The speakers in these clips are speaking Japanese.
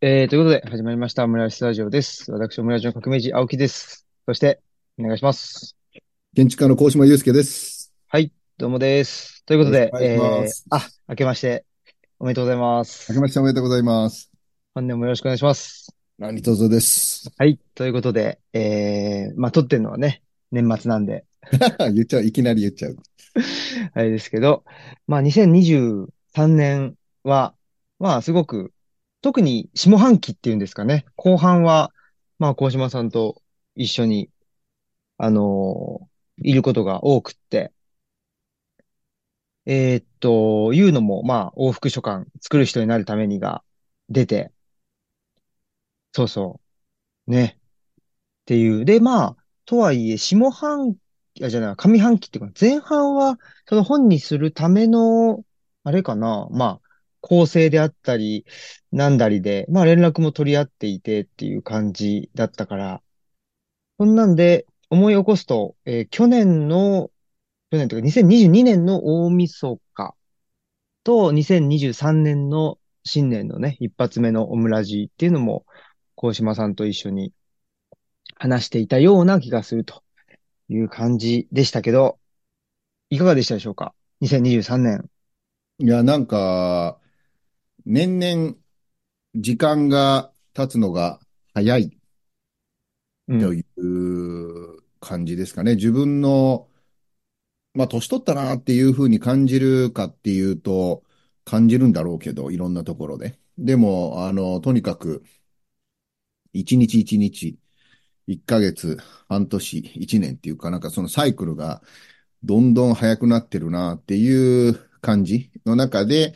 えー、ということで、始まりました、オムライスラジオです。私、オムライスの革命児、青木です。そして、お願いします。建築家の高島祐介です。はい、どうもです。ということで、お願いします。あ、明けまして、おめでとうございます。明けましておめでとうございます。本年もよろしくお願いします。何卒です。はい、ということで、えー、まあ、撮ってるのはね、年末なんで。言っちゃう、いきなり言っちゃう。あれですけど、まあ、2023年は、まあ、すごく特に下半期っていうんですかね。後半は、まあ、鴻島さんと一緒に、あのー、いることが多くって、えー、っと、いうのも、まあ、往復書簡作る人になるためにが出て、そうそう、ね。っていう。で、まあ、とはいえ、下半期、あ、じゃない、上半期っていうか、前半は、その本にするための、あれかな、まあ、構成であったり、なんだりで、まあ連絡も取り合っていてっていう感じだったから、そんなんで思い起こすと、えー、去年の、去年というか2022年の大晦日と2023年の新年のね、一発目のオムラジっていうのも、鴻島さんと一緒に話していたような気がするという感じでしたけど、いかがでしたでしょうか ?2023 年。いや、なんか、年々時間が経つのが早いという感じですかね。うん、自分の、まあ、年取ったなっていうふうに感じるかっていうと、感じるんだろうけど、いろんなところで。でも、あの、とにかく、一日一日、一ヶ月、半年、一年っていうか、なんかそのサイクルがどんどん早くなってるなっていう感じの中で、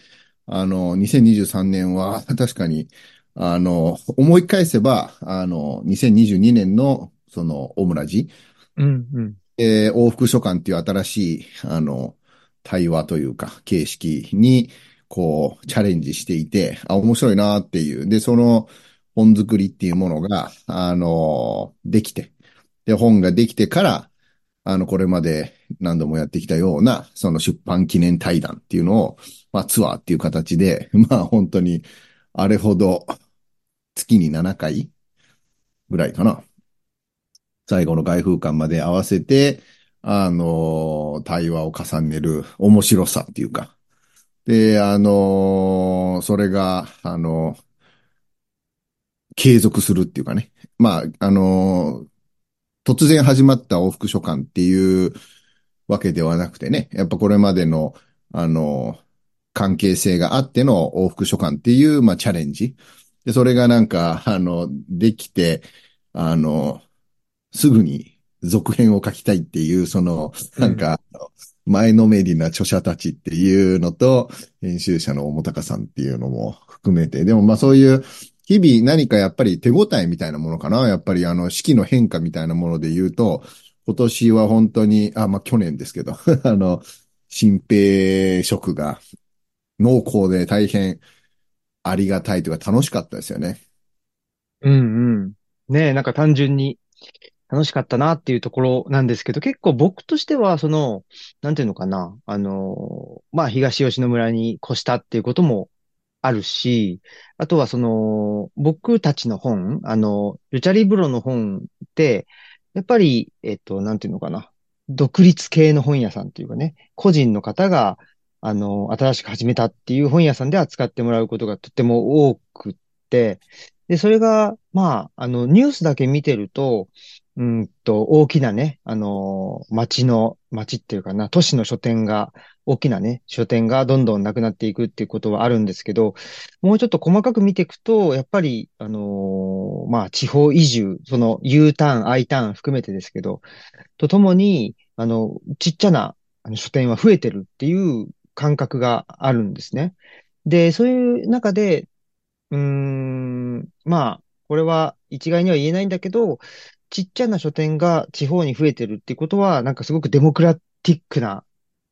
あの、2023年は 確かに、あの、思い返せば、あの、2022年の、その、オムラジ、うんうん、えー、往復書簡っていう新しい、あの、対話というか、形式に、こう、チャレンジしていて、あ、面白いなっていう。で、その本作りっていうものが、あの、できて、で、本ができてから、あの、これまで何度もやってきたような、その出版記念対談っていうのを、まあツアーっていう形で、まあ本当に、あれほど、月に7回ぐらいかな。最後の外風館まで合わせて、あの、対話を重ねる面白さっていうか。で、あの、それが、あの、継続するっていうかね。まあ、あの、突然始まった往復書簡っていうわけではなくてね、やっぱこれまでの、あの、関係性があっての往復書簡っていう、まあ、チャレンジ。で、それがなんか、あの、できて、あの、すぐに続編を書きたいっていう、その、なんか、前のめりな著者たちっていうのと、編集者の重高さんっていうのも含めて、でもまあそういう日々何かやっぱり手応えみたいなものかな？やっぱりあの四季の変化みたいなもので言うと、今年は本当に、あ、まあ去年ですけど、あの、新兵職が濃厚で大変ありがたいというか楽しかったですよね。うんうん。ねえ、なんか単純に楽しかったなっていうところなんですけど、結構僕としては、その、なんていうのかな、あの、まあ東吉野村に越したっていうこともあるし、あとはその、僕たちの本、あの、ルチャリブロの本って、やっぱり、えっと、なんていうのかな。独立系の本屋さんっていうかね、個人の方が、あの、新しく始めたっていう本屋さんで扱ってもらうことがとても多くって、で、それが、まあ、あの、ニュースだけ見てると、うんと、大きなね、あのー、町の、町っていうかな、都市の書店が、大きなね、書店がどんどんなくなっていくっていうことはあるんですけど、もうちょっと細かく見ていくと、やっぱり、あのー、まあ、地方移住、その U ターン、I ターン含めてですけど、とともに、あの、ちっちゃな書店は増えてるっていう感覚があるんですね。で、そういう中で、うーん、まあ、これは一概には言えないんだけど、ちっちゃな書店が地方に増えてるっていうことは、なんかすごくデモクラティックな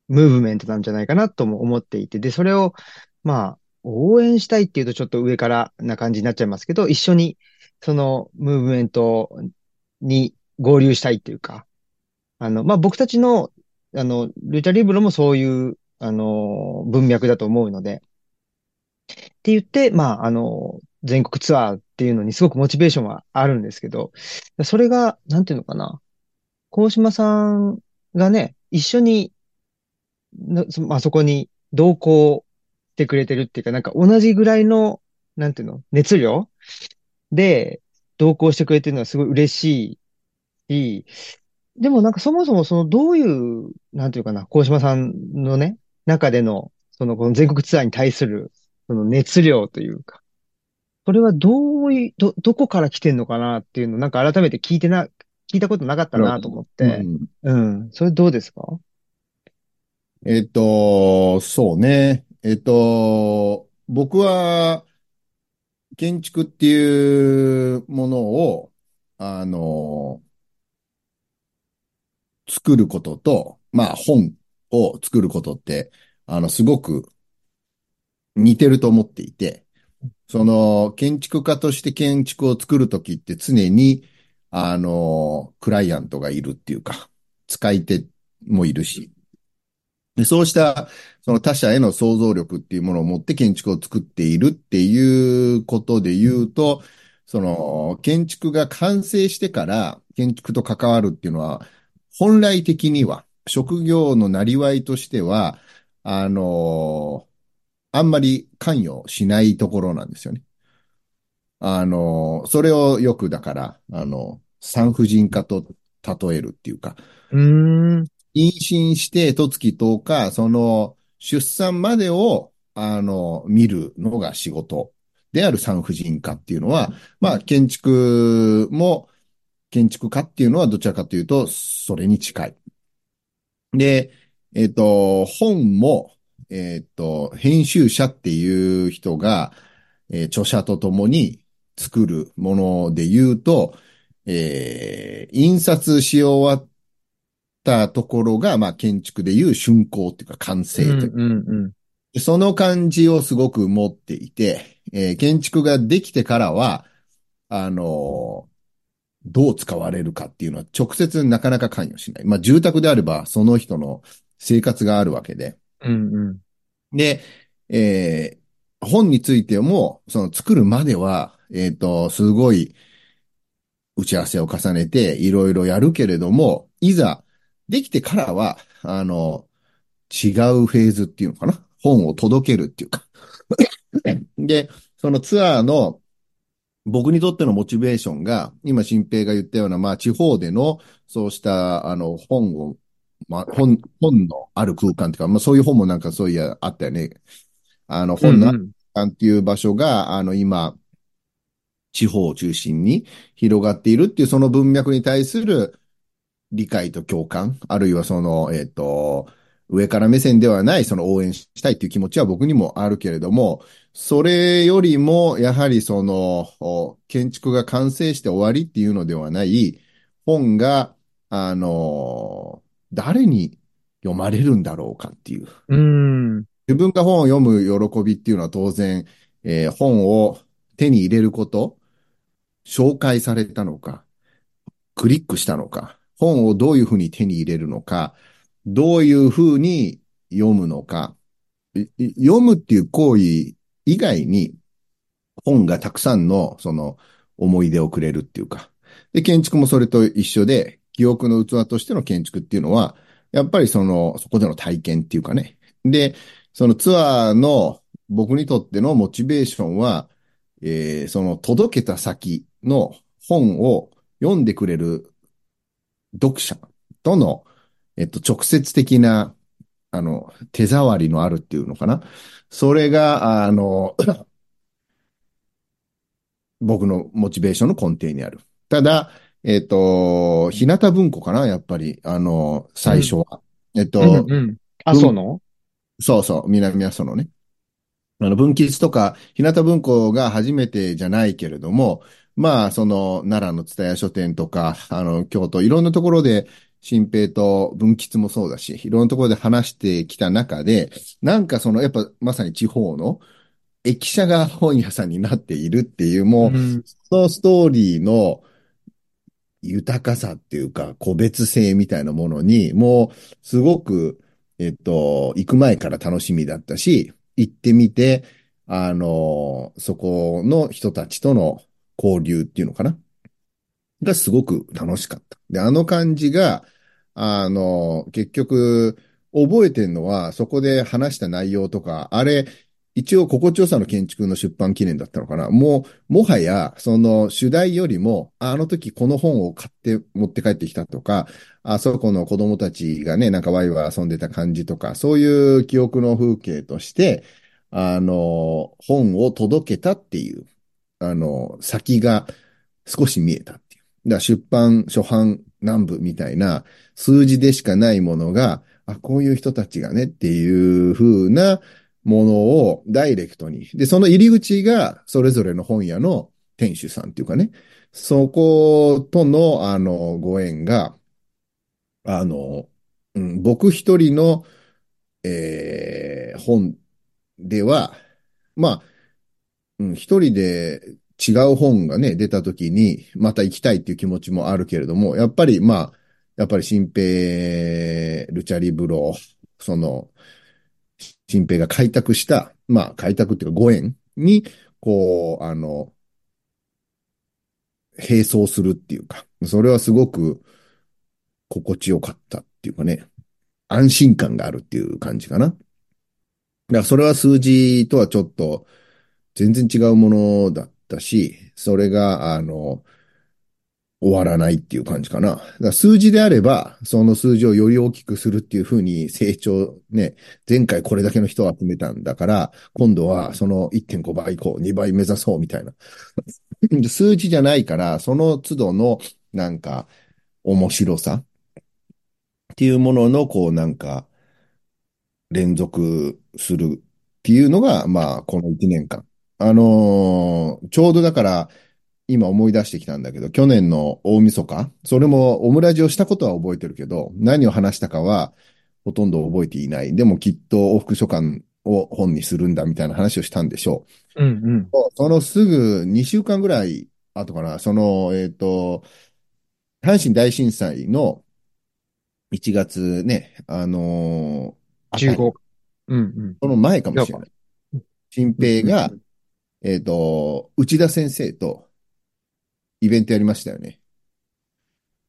ムーブメントなんじゃないかなとも思っていて、で、それを、まあ、応援したいっていうとちょっと上からな感じになっちゃいますけど、一緒にそのムーブメントに合流したいっていうか、あの、まあ、僕たちの、あの、ルチャリブロもそういう、あの、文脈だと思うので、って言って、まあ、あの、全国ツアーっていうのにすごくモチベーションはあるんですけど、それが、なんていうのかな。高島さんがね、一緒に、まあそこに同行してくれてるっていうか、なんか同じぐらいの、なんていうの、熱量？で同行してくれてるのはすごい嬉しいし、でもなんかそもそもそのどういう、なんていうかな、高島さんのね、中での、そのこの全国ツアーに対する、その熱量というか、それはどういう、ど、どこから来てんのかなっていうのをなんか改めて聞いてな、聞いたことなかったなと思っうて、ん。うん。それどうですか？えっと、そうね。えっと、僕は建築っていうものを、あの、作ることと、まあ本を作ることって、あの、すごく似てると思っていて、その、建築家として建築を作るときって常に、あの、クライアントがいるっていうか、使い手もいるし、で、そうした、その他者への想像力っていうものを持って建築を作っているっていうことで言うと、その、建築が完成してから建築と関わるっていうのは、本来的には、職業のなりわいとしては、あの、あんまり関与しないところなんですよね。あの、それをよくだから、あの、産婦人科と例えるっていうか、うん、妊娠して十月10日、その出産までを、あの、見るのが仕事である産婦人科っていうのは、まあ、建築も、建築家っていうのはどちらかというと、それに近い。で、えっと、本も、えっと、編集者っていう人が、えー著者と共に作るもので言うと、えー印刷し終わったところが、まあ、建築でいう竣工っていうか完うん、成という。うん、うん。その感じをすごく持っていて、えー建築ができてからは、あのーどう使われるかっていうのは直接なかなか関与しない。まあ、住宅であればその人の生活があるわけで。うん、うん。で、えー本についても、その作るまでは、えっと、すごい打ち合わせを重ねていろいろやるけれども、いざできてからは、あの、違うフェーズっていうのかな？本を届けるっていうか。で、そのツアーの僕にとってのモチベーションが、今、新平が言ったような、まあ、地方での、そうした、あの、本を、まあ、本、本のある空間っていうか、まあ、そういう本もなんかそういや、あったよね。あの、うん、本のあるうん。空間っていう場所が、あの、今、地方を中心に広がっているっていうその文脈に対する理解と共感、あるいはその、えっと、上から目線ではない、その応援したいっていう気持ちは僕にもあるけれども、それよりも、やはりその、お建築が完成して終わりっていうのではない、本が、あの、誰に読まれるんだろうかっていう。うーん、自分が本を読む喜びっていうのは当然、えー本を手に入れること、紹介されたのか、クリックしたのか、本をどういうふうに手に入れるのか、どういうふうに読むのか、読むっていう行為以外に本がたくさんのその思い出をくれるっていうか。で、建築もそれと一緒で、記憶の器としての建築っていうのは、やっぱりその、そこでの体験っていうかね。で、そのツアーの僕にとってのモチベーションは、えーその届けた先の本を読んでくれる読者との、えっと、直接的な、あの、手触りのあるっていうのかな。それが、あの、僕のモチベーションの根底にある。ただ、えっと、日向文庫かな、やっぱり、あの、うん、最初は。えっうん、と、うん。あ、そう文、のそうそう、南阿蘇のね。あの、文吉とか、日向文庫が初めてじゃないけれども、まあ、その、奈良の蔦屋書店とか、あの、京都、いろんなところで、新平と文吉もそうだし、いろんなところで話してきた中で、なんかその、やっぱまさに地方の駅舎が本屋さんになっているっていう、もう、うん、そのストーリーの豊かさっていうか、個別性みたいなものに、もう、すごく、えっと、行く前から楽しみだったし、行ってみて、あの、そこの人たちとの交流っていうのかな？がすごく楽しかった。で、あの感じが、あの、結局、覚えてるのは、そこで話した内容とか、あれ、一応、心地よさの建築の出版記念だったのかな？もう、もはや、その主題よりも、あの時この本を買って持って帰ってきたとか、あそこの子供たちがね、なんかワイワイ遊んでた感じとか、そういう記憶の風景として、あの、本を届けたっていう、あの、先が少し見えたっていう。だ出版、初版、南部みたいな数字でしかないものが、あ、こういう人たちがねっていう風なものをダイレクトに。で、その入り口がそれぞれの本屋の店主さんっていうかね、そことの、あの、ご縁が、あの、うん、僕一人の、えー、本では、まあ、うん、一人で違う本がね、出た時に、また行きたいっていう気持ちもあるけれども、やっぱりまあ、やっぱり新平、ルチャリブロ、その、新平が開拓した、まあ、開拓っていうかご縁に、こう、あの、並走するっていうか、それはすごく心地よかったっていうかね、安心感があるっていう感じかな。だからそれは数字とはちょっと全然違うものだったし、それが、あの、終わらないっていう感じかな。だから数字であれば、その数字をより大きくするっていうふうに成長、ね、前回これだけの人を集めたんだから、今度はその1.5倍以降、2倍目指そうみたいな。数字じゃないから、その都度の、なんか、面白さっていうものの、こう、なんか、連続するっていうのが、まあ、この1年間。あのーちょうどだから、今思い出してきたんだけど、去年の大晦日、それもオムラジをしたことは覚えてるけど、何を話したかはほとんど覚えていない。でもきっと往復書簡を本にするんだみたいな話をしたんでしょう。うんうん。そのすぐ2週間ぐらい後かな、その、えっ、ー、と、阪神大震災の1月ね、あのー、15。うんうん。その前かもしれない。新平が、えっ、ー、と、内田先生とイベントやりましたよね。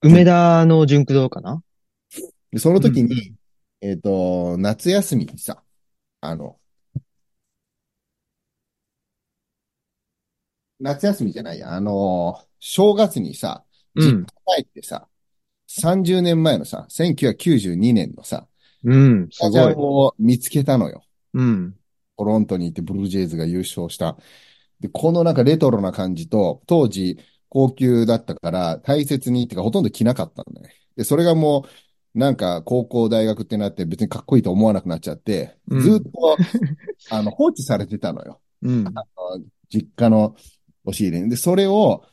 梅田の純駆堂かな？でその時に、うん、えっ、と、夏休みにさ、あの、夏休みじゃないや、あの、正月にさ、実家帰ってさ、うん、30年前のさ、1992年のさ、うん、すごい。を見つけたのよ。うん。トロントに行ってブルージェイズが優勝した。で、このなんかレトロな感じと、当時、高級だったから、大切にってかほとんど着なかったんだね。で、それがもう、なんか高校、大学ってなって別にかっこいいと思わなくなっちゃって、うん、ずっと、あの、放置されてたのよ。うん、あの実家の押し入れに。で、それを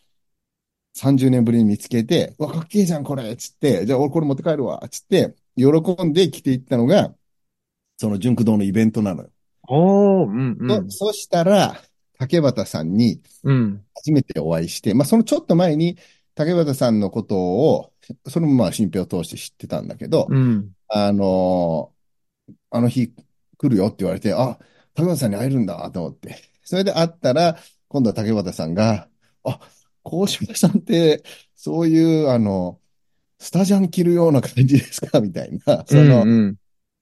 30年ぶりに見つけて、わ、かっけえじゃん、これつって、じゃあ俺これ持って帰るわつって、喜んで着ていったのが、その純駆動のイベントなのよ。おー、うんうん。そそしたら、竹畑さんに、初めてお会いして、うん、まあそのちょっと前に、竹畑さんのことを、それもまあ新平を通して知ってたんだけど、うん、あのあの日来るよって言われて、あ、竹畑さんに会えるんだと思って。それで会ったら、今度は竹畑さんが、あ、高島さんって、そういう、あの、スタジャン着るような感じですかみたいな、その、うんうん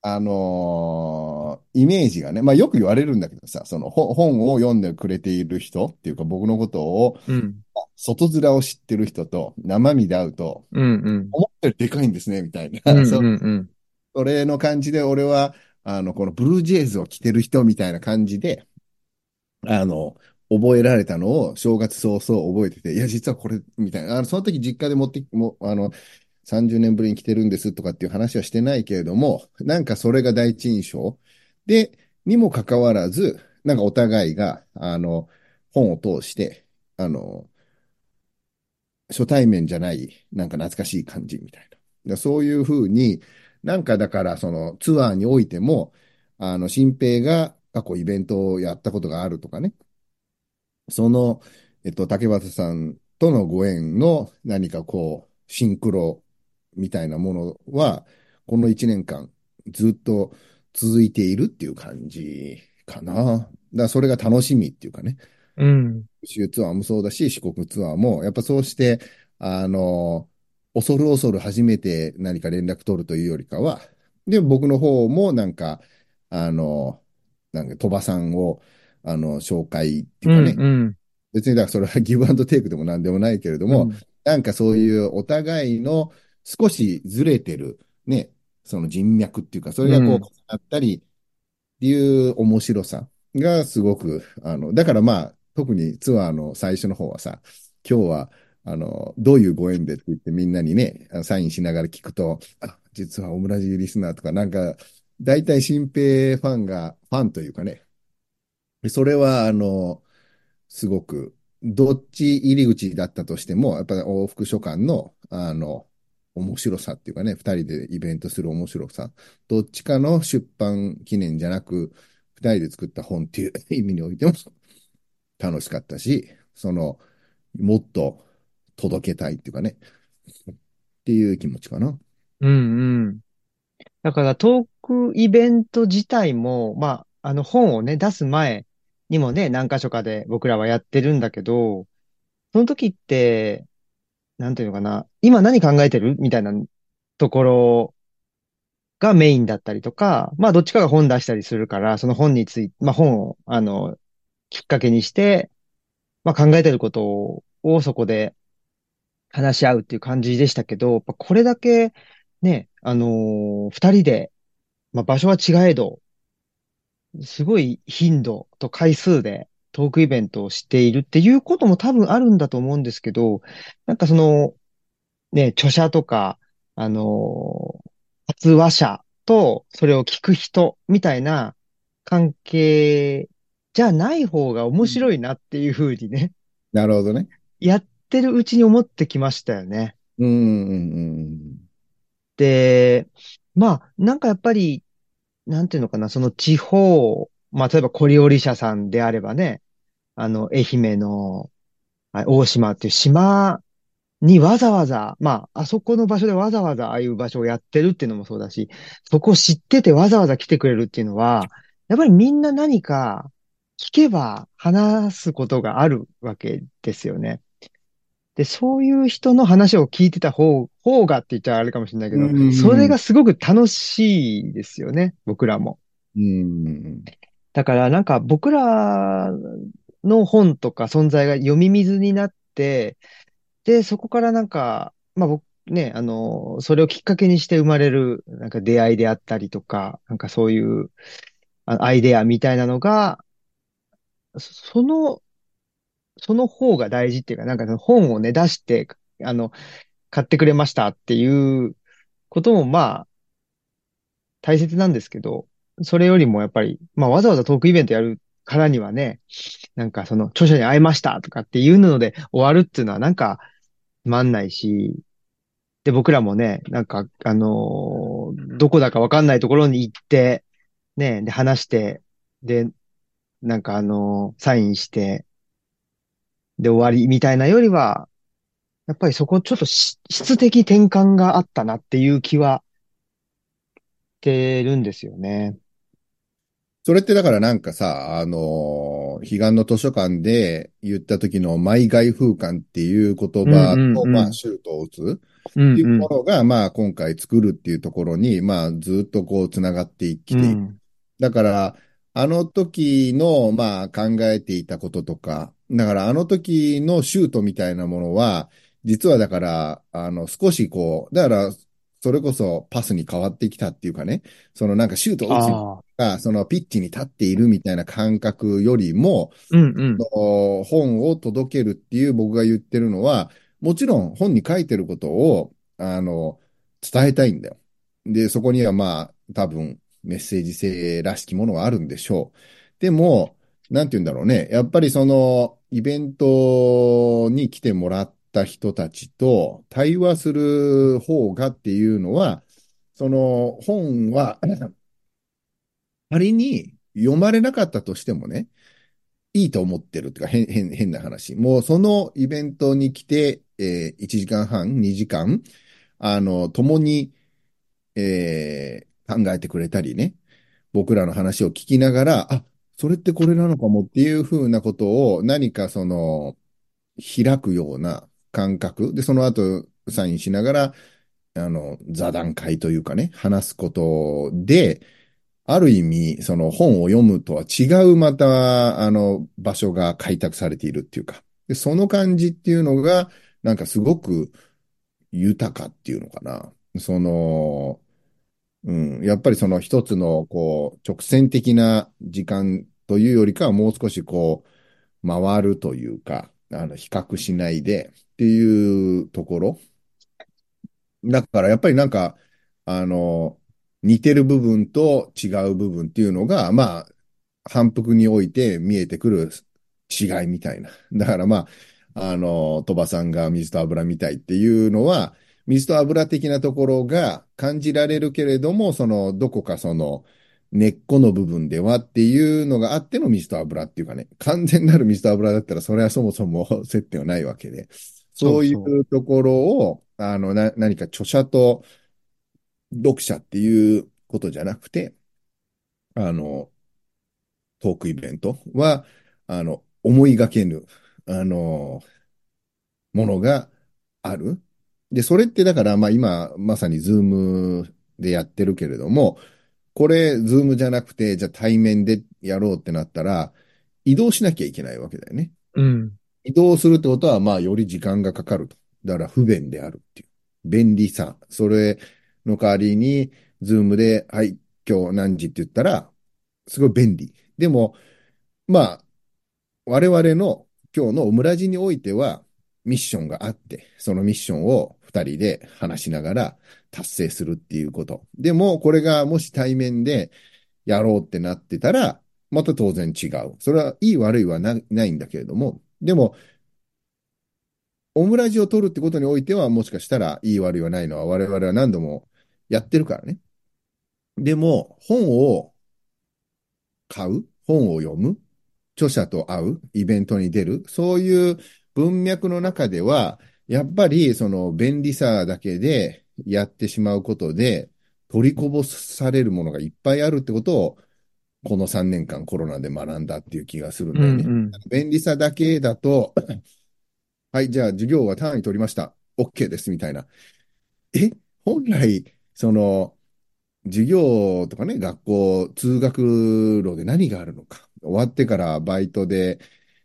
あのー、イメージがね、まあよく言われるんだけどさ、その本を読んでくれている人っていうか僕のことを、うん、外面を知ってる人と生身で会うと、うんうん、思ったよりでかいんですね、みたいな。うんうんうん、それの感じで俺は、あの、このブルージェイズを着てる人みたいな感じで、あの、覚えられたのを正月早々覚えてて、いや、実はこれ、みたいな。あの、その時実家で持って、もあの、30年ぶりに来てるんですとかっていう話はしてないけれども、なんかそれが第一印象で、にもかかわらず、なんかお互いが、あの、本を通して、あの、初対面じゃない、なんか懐かしい感じみたいな。そういうふうに、なんかだからそのツアーにおいても、あの、新平が過去イベントをやったことがあるとかね。その、えっと、竹俣さんとのご縁の何かこう、シンクロみたいなものは、この1年間ずっと続いているっていう感じかな。だからそれが楽しみっていうかね。うん。欧州ツアーもそうだし、四国ツアーも、やっぱそうして、あの、恐る恐る初めて何か連絡取るというよりかは、で、僕の方もなんか、あの、なんか鳥羽さんを、あの、紹介っていうかね、うん、うん、別にだからそれはギブアンドテイクでもなんでもないけれども、うん、なんかそういうお互いの少しずれてる、ね、その人脈っていうか、それがこう重うん、なったりっていう面白さがすごく、あの、だからまあ、特にツアーの最初の方はさ、今日は、あの、どういうご縁でって言ってみんなにね、サインしながら聞くと、あ、実はオムラジリスナーとか、なんか、大体新平ファンが、ファンというかね、それは、あの、すごく、どっち入り口だったとしても、やっぱり往復書簡の、あの、面白さっていうかね、二人でイベントする面白さ、どっちかの出版記念じゃなく、二人で作った本っていう意味においても楽しかったし、その、もっと届けたいっていうかね、っていう気持ちかな。うん、うん。だからトークイベント自体も、まあ、あの本をね、出す前にもね、何箇所かで僕らはやってるんだけど、その時って、なんていうのかな、今何考えてる？みたいなところがメインだったりとか、まあどっちかが本出したりするから、その本について、まあ本を、あの、きっかけにして、まあ考えてることをそこで話し合うっていう感じでしたけど、これだけね、あのー二人で、まあ場所は違えど、すごい頻度と回数でトークイベントをしているっていうことも多分あるんだと思うんですけど、なんかその、ね、著者とか、あのー発話者とそれを聞く人みたいな関係じゃない方が面うん白いなっていうふうにね、なるほどね。やってるうちに思ってきましたよね。うん。で、まあ、なんかやっぱり、なんていうのかな、その地方、まあ、例えば小料社さんであればね、あの、愛媛の、あ大島っていう島にわざわざ、まあ、あそこの場所でわざわざああいう場所をやってるっていうのもそうだし、そこを知っててわざわざ来てくれるっていうのは、やっぱりみんな何か聞けば話すことがあるわけですよね。で、そういう人の話を聞いてた方、方がって言っちゃあれかもしれないけうど、それがん、すごく楽しいですよね、僕らも。うん。だからなんか僕らの本とか存在が読み水になって、で、そこからなんか、まあ僕、ね、あの、それをきっかけにして生まれる、なんか出会いであったりとか、なんかそういうアイデアみたいなのが、その、その方が大事っていうか、なんか本をね、出して、あの、買ってくれましたっていうことも、まあ、大切なんですけど、それよりもやっぱり、まあ、わざわざトークイベントやるからにはね、なんかその、著者に会いましたとかっていうので終わるっていうのはなんか、つまんないし、で、僕らもね、なんか、あのーどこだかわかんないところに行って、ね、で、話して、で、なんかあのーサインして、で、終わりみたいなよりは、やっぱりそこちょっと質的転換があったなっていう気はしてるんですよね。それってだからなんかさ、あのー、彼岸の図書館で言った時のマイ外風館っていう言うん葉と、まあ、うんうん。シュートを打つっていううんうん。ものが、まあ、今回作るっていうところに、まあ、ずっとこう、つながってきている。うん。だから、あの時の、まあ、考えていたこととか、だから、あの時のシュートみたいなものは、実はだから、あの、少しこう、だから、それこそパスに変わってきたっていうかね、そのなんかシュートを打つ。が、そのピッチに立っているみたいな感覚よりも、うんうん。の本を届けるっていう僕が言ってるのは、もちろん本に書いてることを、あの、伝えたいんだよ。で、そこにはまあ、多分メッセージ性らしきものがあるんでしょう。でも、なんて言うんだろうね。やっぱりその、イベントに来てもらった人たちと対話する方がっていうのは、その本は仮に読まれなかったとしてもね、いいと思ってるっていうか、変、な話。もうそのイベントに来て、えー、1時間半、2時間、あの、共に、えー考えてくれたりね、僕らの話を聞きながら、あ、それってこれなのかもっていうふうなことを何かその、開くような感覚で、その後サインしながら、あの、座談会というかね、話すことで、ある意味、その本を読むとは違うまた、あの、場所が開拓されているっていうか、でその感じっていうのが、なんかすごく豊かっていうのかな。その、うん、やっぱりその一つの、こう、直線的な時間というよりかはもう少しこう、回るというか、あの、比較しないでっていうところ。だからやっぱりなんか、あの、似てる部分と違う部分っていうのが、まあ、反復において見えてくる違いみたいな。だからまあ、あの、鳥羽さんが水と油みたいっていうのは、水と油的なところが感じられるけれども、その、どこかその、根っこの部分ではっていうのがあっての水と油っていうかね、完全なる水と油だったら、それはそもそも 接点はないわけで、そういうところを、あの、な、何か著者と読者っていうことじゃなくて、あの、トークイベントは、あの、思いがけぬ、あの、ものがある。で、それってだから、まあ今、まさに Zoom でやってるけれども、これ、 Zoom じゃなくて、じゃあ対面でやろうってなったら、移動しなきゃいけないわけだよね。うん。移動するってことは、まあ、より時間がかかると。だから不便であるっていう。便利さ。それの代わりに、ズームで、はい、今日何時って言ったら、すごい便利。でも、まあ、我々の今日のオムラジにおいては、ミッションがあって、そのミッションを二人で話しながら達成するっていうこと。でも、これがもし対面でやろうってなってたら、また当然違う。それはいい悪いはないんだけれども、でも、オムラジを取るってことにおいては、もしかしたらいい悪いはないのは我々は何度もやってるからね。でも、本を買う、本を読む、著者と会う、イベントに出る、そういう文脈の中では、やっぱりその便利さだけでやってしまうことで、取りこぼされるものがいっぱいあるってことを、この3年間コロナで学んだっていう気がするんだよね。うんうん便利さだけだと、はい、じゃあ授業は単位取りました。OK です、みたいな。え、本来、その、授業とかね、学校、通学路で何があるのか。終わってからバイトで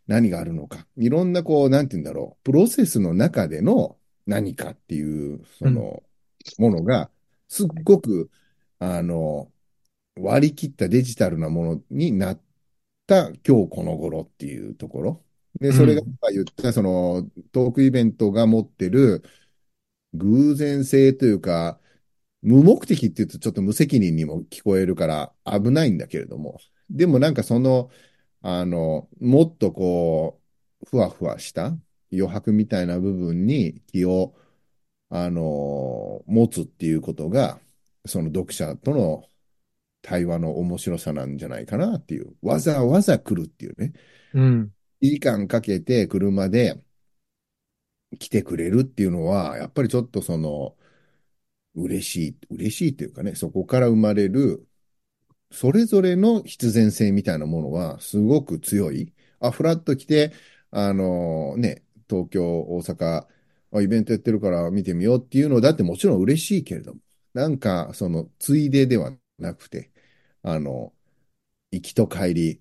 何があるのか。いろんな、こう、なんて言うんだろう。プロセスの中での何かっていう、その、ものが、すっごく、あの、割り切ったデジタルなものになった今日この頃っていうところ。で、それが言った、その、トークイベントが持ってる偶然性というか、無目的って言うとちょっと無責任にも聞こえるから危ないんだけれども、でもなんかその、あの、もっとこう、ふわふわした余白みたいな部分に気を、あの、持つっていうことが、その読者との対話の面白さなんじゃないかなっていう。わざわざ来るっていうね。うん。1時間かけて車で来てくれるっていうのは、やっぱりちょっとその、嬉しい、嬉しいというかね、そこから生まれる、それぞれの必然性みたいなものはすごく強い。あ、フラッと来て、あのね、東京、大阪、イベントやってるから見てみようっていうのだってもちろん嬉しいけれども、なんかそのついでではなくて、あの、行きと帰り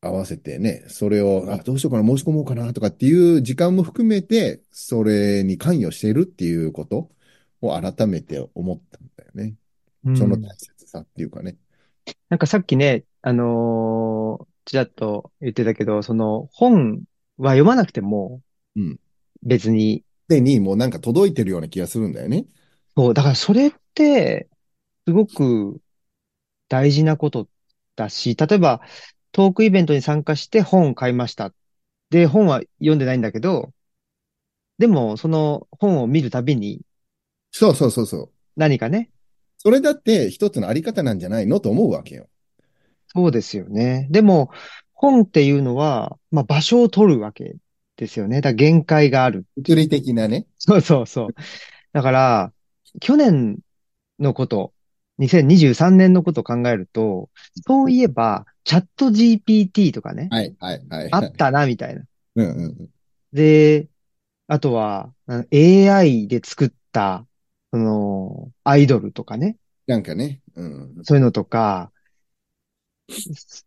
合わせてね、それを、あ、どうしようかな、申し込もうかなとかっていう時間も含めて、それに関与しているっていうことを改めて思ったんだよね。うんその大切さっていうかね。なんかさっきね、あのーちらっと言ってたけど、その本は読まなくてもうん。別に、でにもうなんか届いてるような気がするんだよね。そう、だからそれってすごく大事なことだし、例えばトークイベントに参加して本を買いました。で、本は読んでないんだけど、でもその本を見るたびにそうそうそうそう。何かね、それだって一つのあり方なんじゃないのと思うわけよ。そうですよね。でも、本っていうのは、まあ、場所を取るわけですよね。だ限界がある。物理的なね。そうそうそう。だから、去年のこと、2023年のことを考えると、そういえば、チャット GPT とかね、はい、はい、はい。はいあったな、みたいな。うんうんうん。で、あとは、あ AI で作った、その、アイドルとかね、なんかね、うん。そういうのとか、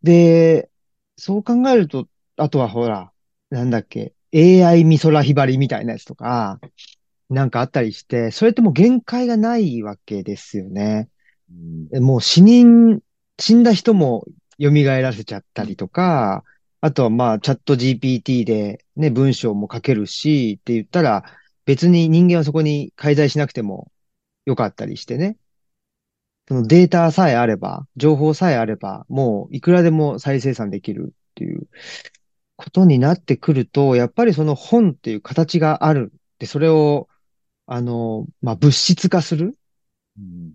で、そう考えると、あとはほら、なんだっけ、AI 美空ひばりみたいなやつとか、なんかあったりして、それってもう限界がないわけですよね。うんもう死人、死んだ人も蘇らせちゃったりとか、あとはまあチャット GPT でね、文章も書けるしって言ったら、別に人間はそこに介在しなくてもよかったりしてね。そのデータさえあれば、情報さえあれば、もういくらでも再生産できるっていうことになってくると、やっぱりその本っていう形がある。で、それを、あの、まあ、物質化する。うん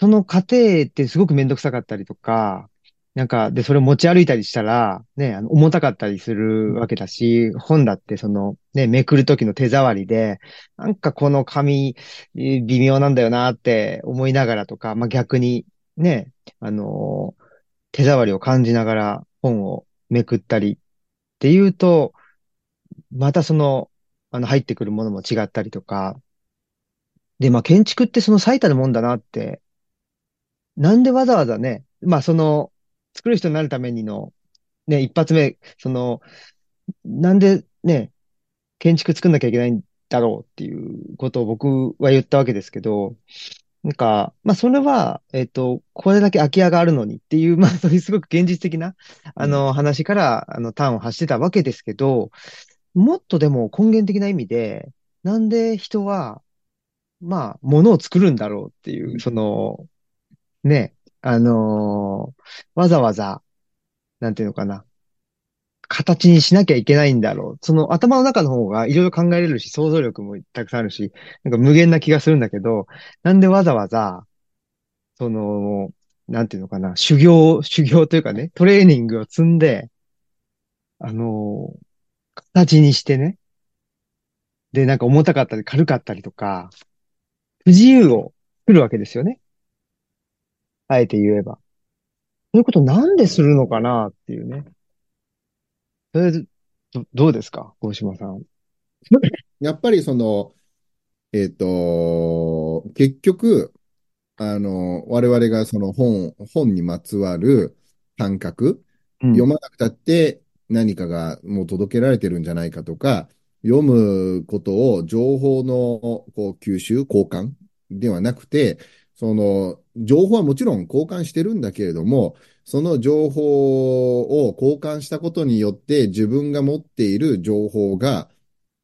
その過程ってすごくめんどくさかったりとか、なんか、で、それを持ち歩いたりしたら、ね、あの、重たかったりするわけだし、本だってその、ね、めくるときの手触りで、なんかこの紙、えー微妙なんだよなって思いながらとか、まあ、逆に、ね、あのー手触りを感じながら本をめくったりっていうと、またその、あの、入ってくるものも違ったりとか、で、まあ、建築ってその最たるもんだなってなんでわざわざね、まあその、作る人になるためにの、ね、一発目、その、なんでね、建築作んなきゃいけないんだろうっていうことを僕は言ったわけですけど、なんか、まあそれは、えっと、これだけ空き家があるのにっていう、まあそういうすごく現実的な、あうん。の話から、あの、端を発してたわけですけど、もっとでも根源的な意味で、なんで人は、まあ、物を作るんだろうっていう、その、ね、あのーわざわざ、なんていうのかな、形にしなきゃいけないんだろう。その頭の中の方がいろいろ考えれるし、想像力もたくさんあるし、なんか無限な気がするんだけど、なんでわざわざ、その、なんていうのかな、修行、修行というかね、トレーニングを積んで、あのー形にしてね、で、なんか重たかったり軽かったりとか、不自由を作るわけですよね。あえて言えば。そういうことなんでするのかなっていうね。それで、ど、どうですか？大島さん。やっぱりその、えっと、結局、あの、我々がその本、本にまつわる感覚、うん。読まなくたって何かがもう届けられてるんじゃないかとか、読むことを情報のこう吸収、交換ではなくて、その情報はもちろん交換してるんだけれども、その情報を交換したことによって自分が持っている情報が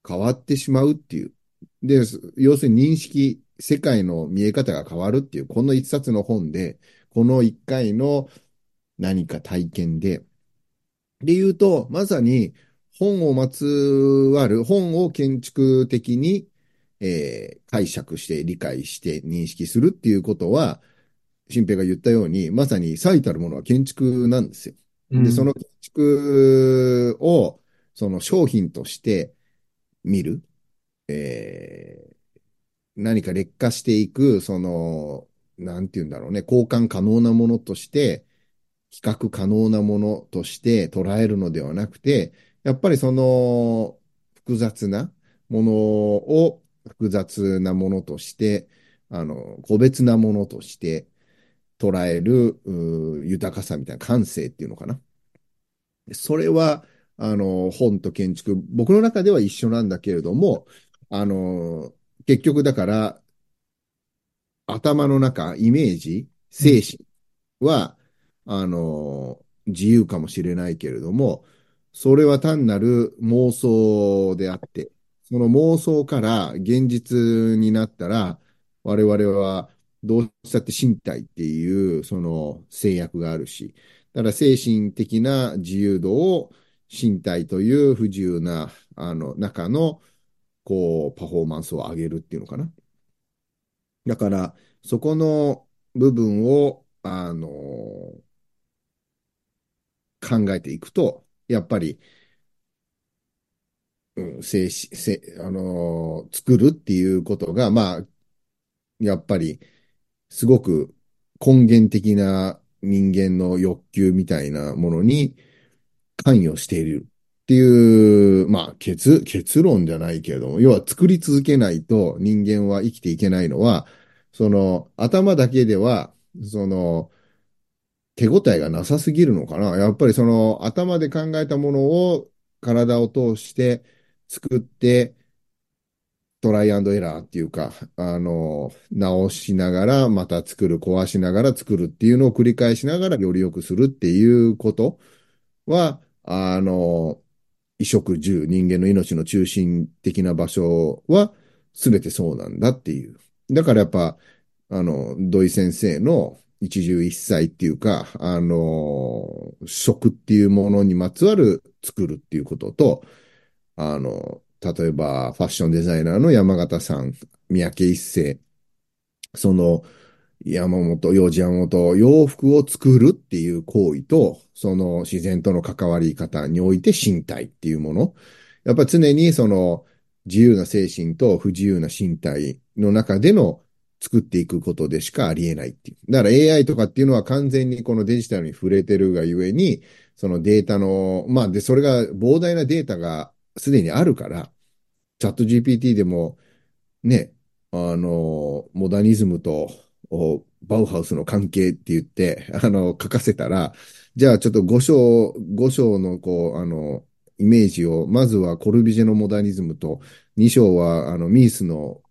変わってしまうっていう。で、要するに認識、世界の見え方が変わるっていう、この一冊の本で、この一回の何か体験で、で言うと、まさに本をまつわる、本を建築的に、えー解釈して理解して認識するっていうことは、新平が言ったように、まさに最たるものは建築なんですよ。で、そうん。の建築を、その商品として見る、えー何か劣化していく、その、なんて言うんだろうね、交換可能なものとして、比較可能なものとして捉えるのではなくて、やっぱりその複雑なものを複雑なものとして、あの、個別なものとして捉える豊かさみたいな感性っていうのかな。それは、あの、本と建築、僕の中では一緒なんだけれども、あの、結局だから、頭の中、イメージ、精神は、あの、自由かもしれないけれども、それは単なる妄想であって、その妄想から現実になったら、我々はどうしたって身体っていうその制約があるし、だから精神的な自由度を身体という不自由なあの中のこうパフォーマンスを上げるっていうのかな。だから、そこの部分を、あの、考えていくと、やっぱり、うん、静止、せ、あの、作るっていうことが、まあ、やっぱり、すごく根源的な人間の欲求みたいなものに関与しているっていう、まあ結、結論じゃないけれども、要は作り続けないと人間は生きていけないのは、その頭だけでは、その手応えがなさすぎるのかな。やっぱりその頭で考えたものを体を通して作って、トライアンドエラーっていうか、あの、直しながらまた作る、壊しながら作るっていうのを繰り返しながらより良くするっていうことは、あの、衣食住、人間の命の中心的な場所は全てそうなんだっていう。だからやっぱ、あの、土井先生の一汁一菜っていうか、あの、食っていうものにまつわる作るっていうことと、あの、例えばファッションデザイナーの山形さん、三宅一生、その山本、幼児山本、洋服を作るっていう行為と、その自然との関わり方において身体っていうもの。やっぱ常にその自由な精神と不自由な身体の中での作っていくことでしかありえないっていう。だから AI とかっていうのは完全にこのデジタルに触れてるがゆえに、そのデータの、まあで、それが膨大なデータがすでにあるから、チャット GPT でも、ね、あの、モダニズムとバウハウスの関係って言って、あの、書かせたら、じゃあちょっと5章、5章のこう、あの、イメージを、まずはコルビジェのモダニズムと、2章はあのミースの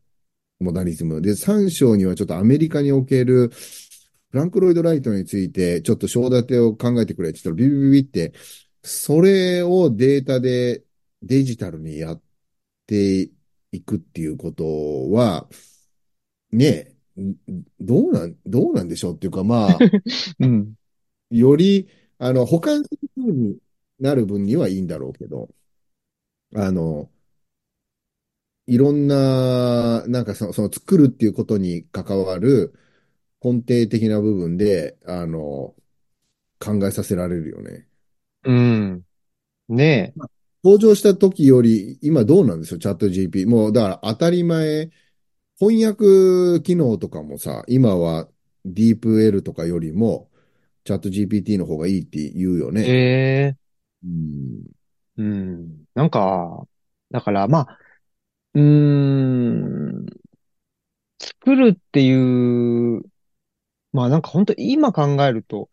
モダニズム。で、3章にはちょっとアメリカにおけるフランク・ロイド・ライトについて、ちょっと章立てを考えてくれって言ったら、ビビビビって、それをデータでデジタルにやっていくっていうことは、ね、どうなん、どうなんでしょうっていうか、まあ、うん。より、あの、保管する風になる分にはいいんだろうけど、あの、いろんな、なんかその、その作るっていうことに関わる根底的な部分で、あの、考えさせられるよね。うん。ねえ。登場した時より、今どうなんですよ、チャット GP。もう、だから当たり前、翻訳機能とかもさ、今は DeepL とかよりも、チャット GPT の方がいいって言うよね。ええうん。うん。なんか、だからまあ、うーん、作るっていう、まあなんか本当今考えると、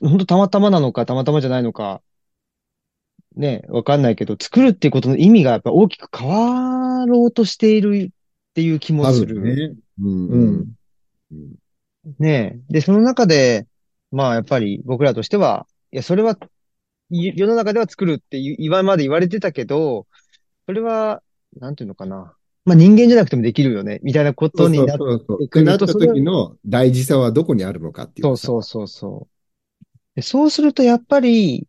本当たまたまなのかたまたまじゃないのか、ね、わかんないけど、作るっていうことの意味がやっぱ大きく変わろうとしているっていう気も多する。分ね。うんううん。ねえ。で、その中で、まあやっぱり僕らとしては、いや、それはい世の中では作るって言今まで言われてたけど、それは、なんていうのかな。まあ人間じゃなくてもできるよね、みたいなこそうそうとになっそうそう。っててくると、なった時の大事さはどこにあるのかっていうさ。そうそうそうそう。でそうするとやっぱり、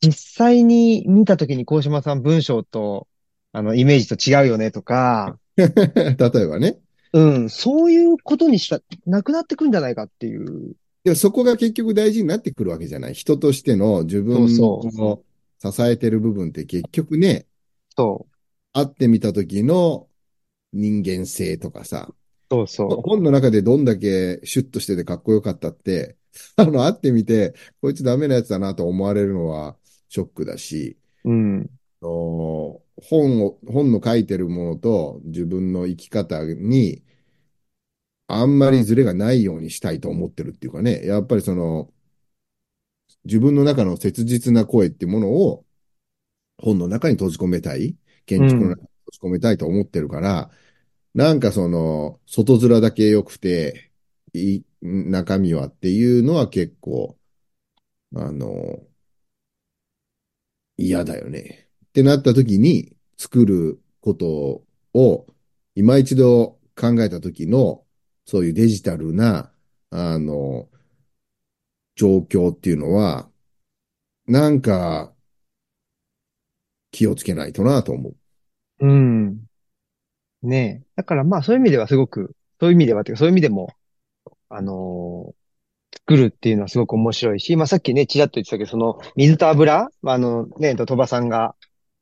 実際に見た時に鴻島さん文章と、あの、イメージと違うよねとか、例えばね。うん、そういうことにしかなくなってくんじゃないかっていう。でもそこが結局大事になってくるわけじゃない。人としての自分。の支えてる部分って結局ね、そう。会ってみた時の人間性とかさ、そうそ本の中でどんだけシュッとしててかっこよかったって、あの、会ってみて、こいつダメなやつだなと思われるのはショックだし、う。うん。本を、本の書いてるものと自分の生き方にあんまりズレがないようにしたいと思ってるっていうかね、やっぱりその、自分の中の切実な声っていうものを本の中に閉じ込めたい、建築のうん。中に閉じ込めたいと思ってるから、なんかその、外面だけ良くて、い中身はっていうのは結構、あの、嫌だよね。ってなった時に、作ることを、今一度考えた時の、そういうデジタルな、あの、状況っていうのは、なんか気をつけないとなと思う。うん。ねえ。だからまあそういう意味ではすごく、そういう意味ではっていうか、そういう意味でも、あのー作るっていうのはすごく面白いし、まあさっきね、ちらっと言ってたけど、その水と油、まあ、あのね、と鳥羽さんが、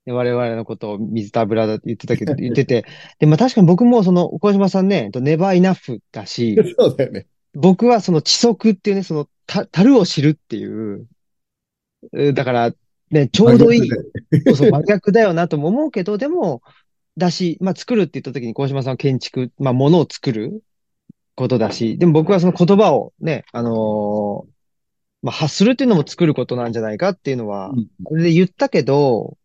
ね我々のことを水と油だって言ってたけど、言ってて、で、まあ確かに僕もその、小島さんね、ネバーイナフだし、そうだよね。僕はその知足っていうね、その、た、樽を知るっていう、うだから、ね、ちょうどいい。そうそう、真逆だよなとも思うけど、でも、だし、まあ、作るって言った時に、鴻島さんは建築、まあ、物を作ることだし、でも僕はその言葉をね、あのーまあ、発するっていうのも作ることなんじゃないかっていうのは、あれで言ったけど、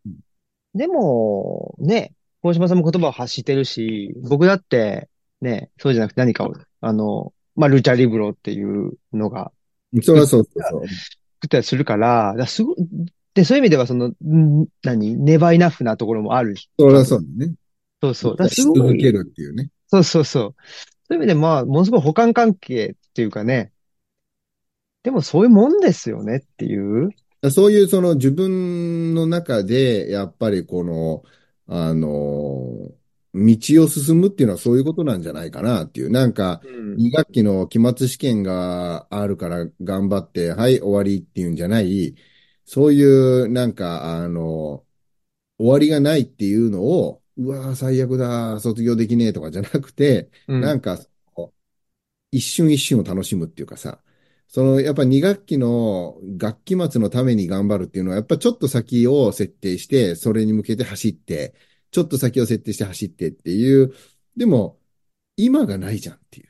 でも、ね、鴻島さんも言葉を発してるし、僕だって、ね、そうじゃなくて何かを、あの、まあ、ルチャリブロっていうのが、そうそうそう。作ったりするから、だすごで、そういう意味では、その、ん何ネバイナフなところもあるし。そりゃそうね。そうそう。だすごい。続けるっていうね。そうそうそう。そういう意味で、まあ、ものすごい補完関係っていうかね。でもそういうもんですよねっていう。そういうその自分の中で、やっぱりこの、あの、道を進むっていうのはそういうことなんじゃないかなっていう。なんか、2学期の期末試験があるから頑張って、はい、終わりっていうんじゃない、そういう、なんか、あの、終わりがないっていうのを、うわー最悪だ、卒業できねえとかじゃなくて、うん、なんか、一瞬一瞬を楽しむっていうかさ、その、やっぱ2学期の学期末のために頑張るっていうのは、やっぱちょっと先を設定して、それに向けて走って、ちょっと先を設定して走ってっていう、でも、今がないじゃんっていう。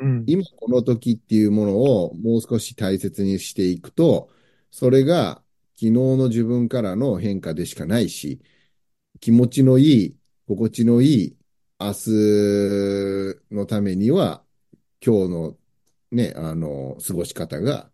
うん、今この時っていうものをもう少し大切にしていくと、それが昨日の自分からの変化でしかないし、気持ちのいい、心地のいい明日のためには、今日のね、あの、過ごし方が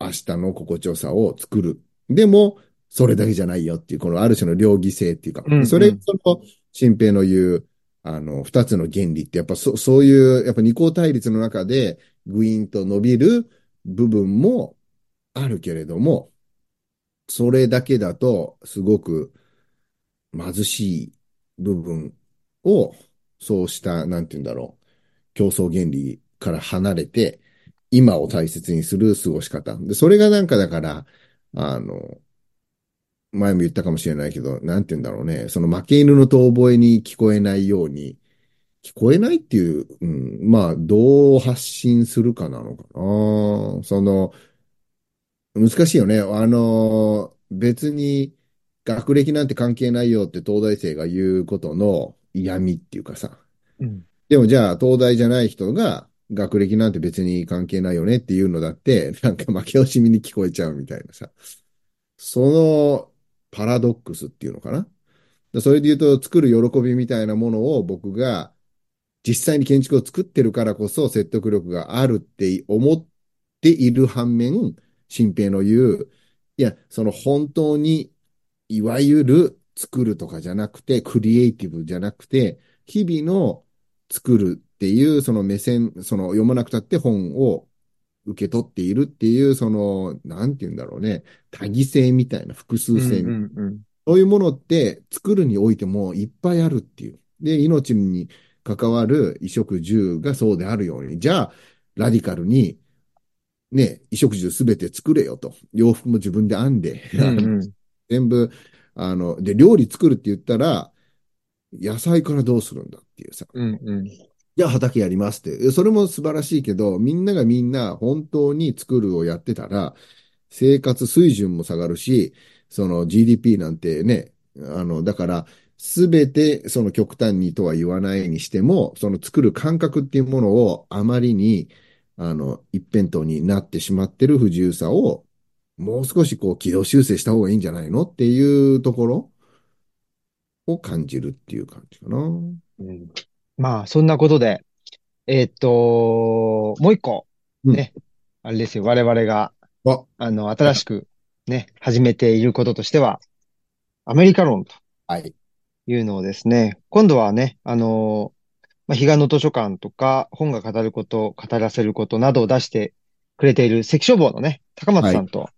明日の心地よさを作る。でも、それだけじゃないよっていう、このある種の両義性っていうか、うんうん、それ、その、新平の言う、あの、二つの原理って、やっぱそ、そういう、やっぱ二項対立の中で、グイーンと伸びる部分もあるけれども、それだけだと、すごく貧しい部分を、そうした、なんて言うんだろう、競争原理から離れて、今を大切にする過ごし方。で、それがなんかだから、あの、前も言ったかもしれないけど、なんて言うんだろうね。その負け犬の遠吠えに聞こえないように、聞こえないっていう、うん、まあ、どう発信するかなのかな。その、難しいよね。あの、別に学歴なんて関係ないよって東大生が言うことの嫌味っていうかさ。うん、でもじゃあ、東大じゃない人が学歴なんて別に関係ないよねっていうのだって、なんか負け惜しみに聞こえちゃうみたいなさ。そのパラドックスっていうのかな？それで言うと、作る喜びみたいなものを僕が実際に建築を作ってるからこそ説得力があるって思っている反面、新平の言う、いや、その本当に、いわゆる作るとかじゃなくて、クリエイティブじゃなくて、日々の作るっていう、その目線、その読まなくたって本を受け取っているっていう、その、なんて言うんだろうね、多義性みたいな複数性、うんうんうん、そういうものって作るにおいてもいっぱいあるっていう。で、命に関わる衣食住がそうであるように、じゃあ、ラディカルに、ね、衣食住すべて作れよと。洋服も自分で編んで、うんうん、全部、あの、で、料理作るって言ったら、野菜からどうするんだっていうさ。うんうん、じゃあ畑やりますって。それも素晴らしいけど、みんながみんな本当に作るをやってたら、生活水準も下がるし、その GDP なんてね、あの、だから、すべてその極端にとは言わないにしても、その作る感覚っていうものをあまりに、あの、一辺倒になってしまってる不自由さを、もう少しこう軌道修正した方がいいんじゃないのっていうところを感じるっていう感じかな。うん。まあ、そんなことで、えーっと、もう一個、ね、あれですよ、我々が、あ、あの、新しくね、始めていることとしては、アメリカ論とはい。いうのをですね、今度はね、あの、まあ、彼岸の図書館とか、本が語ること、語らせることなどを出してくれている関書房のね、高松さんと、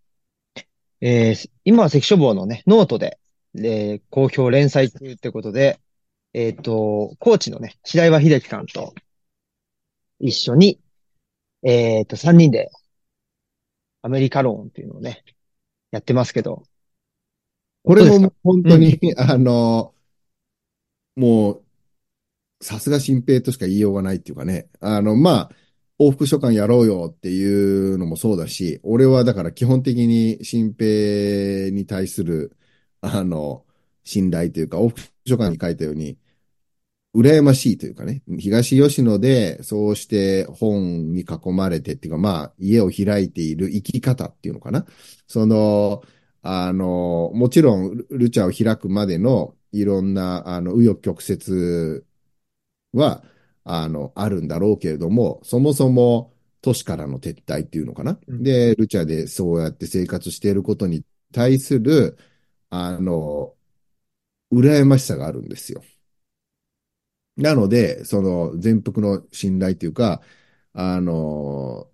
えー今は関書房のね、ノートで、えー好評連載中ってことで、えっ、ー、と、コーチのね、白岩秀樹さんと一緒に、えっ、ー、と、三人でアメリカ論っていうのをね、やってますけど。これも本当に、うん、あの、もう、さすが新平としか言いようがないっていうかね。あの、まあ、往復書簡やろうよっていうのもそうだし、俺はだから基本的に新平に対する、あの、信頼というか、往復書簡に書いたように、羨ましいというかね、東吉野でそうして本に囲まれてっていうか、まあ、家を開いている生き方っていうのかな。その、あの、もちろん、ルチャを開くまでのいろんな、あの、紆余曲折は、あの、あるんだろうけれども、そもそも都市からの撤退っていうのかな？うんで、ルチャでそうやって生活していることに対する、あの、羨ましさがあるんですよ。なので、その全幅の信頼というか、あの、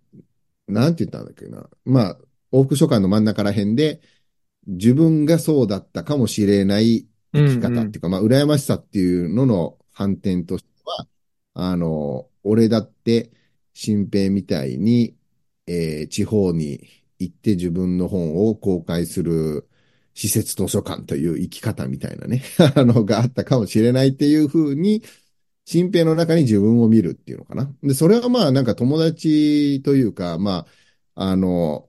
なんて言ったんだっけな？まあ、往復書簡の真ん中ら辺で、自分がそうだったかもしれない生き方っていうか、まあ、羨ましさっていうのの反転としては、あの、俺だって、新平みたいに、えー地方に行って自分の本を公開する施設図書館という生き方みたいなね、あの、があったかもしれないっていうふうに、新平の中に自分を見るっていうのかな。で、それはまあなんか友達というか、まあ、あの、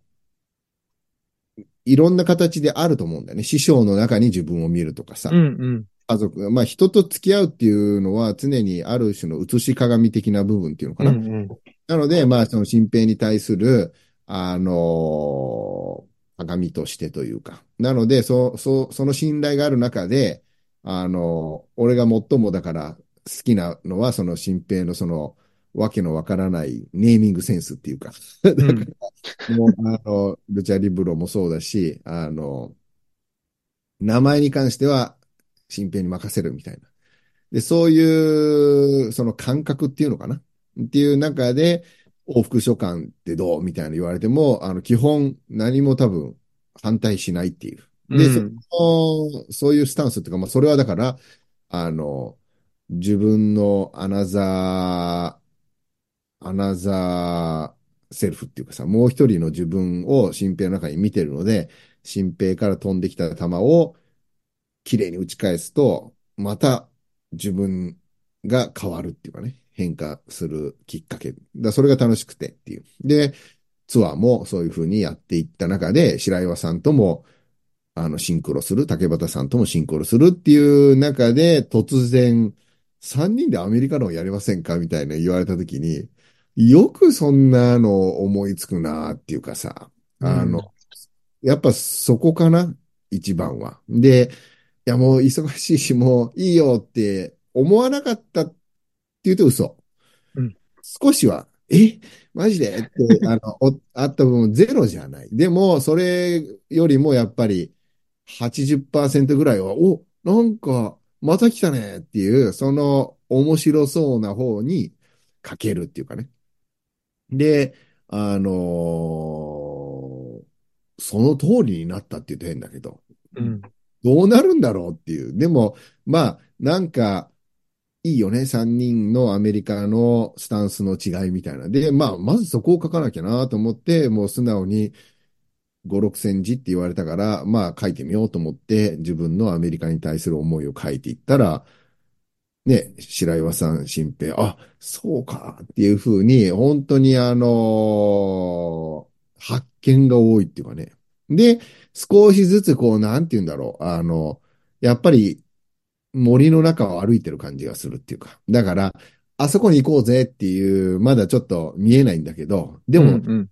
いろんな形であると思うんだよね。師匠の中に自分を見るとかさ。うんうん。家族、まあ人と付き合うっていうのは常にある種の映し鏡的な部分っていうのかな。うんうん。なので、まあその新平に対する、あの鏡としてというか。なので、そ、そ、その信頼がある中で、あの俺が最もだから好きなのはその新平のそのわけのわからないネーミングセンスっていうか。だからうんもう、あの、ルチャリブロもそうだし、あの、名前に関しては、新平に任せるみたいな。で、そういう、その感覚っていうのかな？っていう中で、往復書簡ってどう？みたいなの言われても、あの、基本何も多分反対しないっていう。で、うんそのそういうスタンスっていうか、まあ、それはだから、あの、自分のアナザー、アナザーセルフっていうかさ、もう一人の自分を新平の中に見てるので、新平から飛んできた球を綺麗に打ち返すと、また自分が変わるっていうかね、変化するきっかけ。だそれが楽しくてっていう。で、ツアーもそういう風にやっていった中で、白岩さんとも、あの、シンクロする、竹端さんともシンクロするっていう中で、突然、3人でアメリカのをやりませんかみたいな言われたときに、よくそんなの思いつくなっていうかさ、あの、やっぱそこかな一番は。で、いやもう忙しいし、もういいよって思わなかったって言うと嘘。うん少しは、えマジで？って、あの、おあった部分ゼロじゃない。でも、それよりもやっぱり80%ぐらいは、お、なんか、また来たねっていう、その面白そうな方にかけるっていうかね。で、あのーその通りになったって言うと変だけど、うん。どうなるんだろうっていう。でも、まあ、なんか、いいよね。3人のアメリカのスタンスの違いみたいな。で、まあ、まずそこを書かなきゃなと思って、もう素直に5、6センチって言われたから、まあ、書いてみようと思って、自分のアメリカに対する思いを書いていったら、ね、白岩さん、新平、あ、そうかっていうふうに、本当にあのー発見が多いっていうかね。で、少しずつこう、なんて言うんだろう。あの、やっぱり森の中を歩いてる感じがするっていうか。だから、あそこに行こうぜっていう、まだちょっと見えないんだけど、でも、うん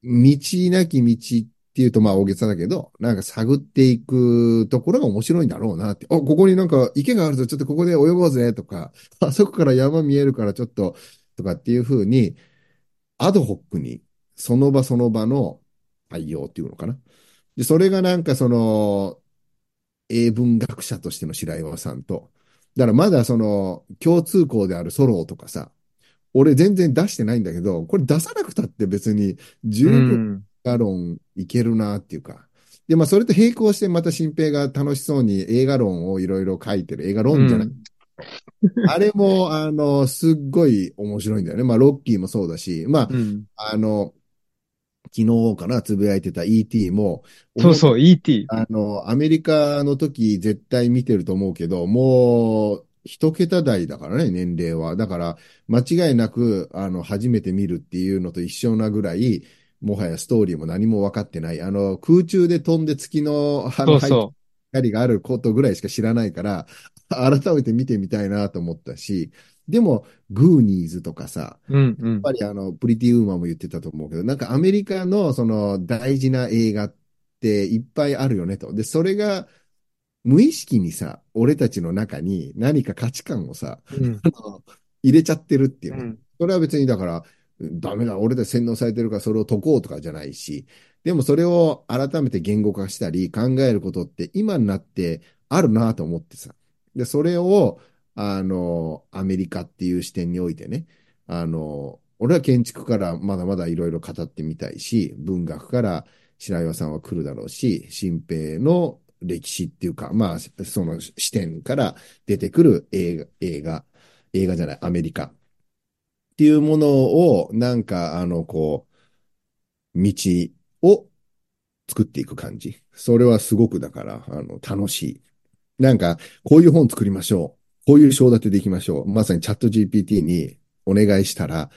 道なき道っていうとまあ大げさだけど、なんか探っていくところが面白いんだろうなって。あ、ここになんか池があるぞ、ちょっとここで泳ごうぜとか、あそこから山見えるからちょっと、とかっていうふうに、アドホックに、その場その場の対応っていうのかな。で、それがなんかその、英文学者としての白岩さんと、だからまだその、共通項であるソロとかさ、俺全然出してないんだけど、これ出さなくたって別に十う分ん。映画論いけるなっていうか。で、まあそれと並行してまた新平が楽しそうに映画論をいろいろ書いてる。映画論じゃない。あれも、あの、すっごい面白いんだよね。まあロッキーもそうだし、まあ、うん。あの、昨日かな、つぶやいてた ET も、そうそう、ET。あの、アメリカの時絶対見てると思うけど、もう一桁台だからね、年齢は。だから、間違いなく、あの、初めて見るっていうのと一緒なぐらい、もはやストーリーも何も分かってない。あの、空中で飛んで月の、あの、光があることぐらいしか知らないから、改めて見てみたいなと思ったし、でも、グーニーズとかさ、うんうん、やっぱりあの、プリティウーマンも言ってたと思うけど、なんかアメリカのその大事な映画っていっぱいあるよねと。で、それが無意識にさ、俺たちの中に何か価値観をさ、うん、入れちゃってるっていうね、うん、それは別にだから、ダメだ、俺たち洗脳されてるからそれを解こうとかじゃないし、でもそれを改めて言語化したり考えることって今になってあるなと思ってさ。で、それを、あの、アメリカっていう視点においてね、あの、俺は建築からまだまだいろいろ語ってみたいし、文学から白岩さんは来るだろうし、新平の歴史っていうか、まあ、その視点から出てくる映画、映画、映画じゃない、アメリカっていうものを、なんか、あの、こう、道を作っていく感じ。それはすごくだから、あの、楽しい。なんか、こういう本作りましょう。こういう章立てでいきましょう。まさにチャット GPT にお願いしたら、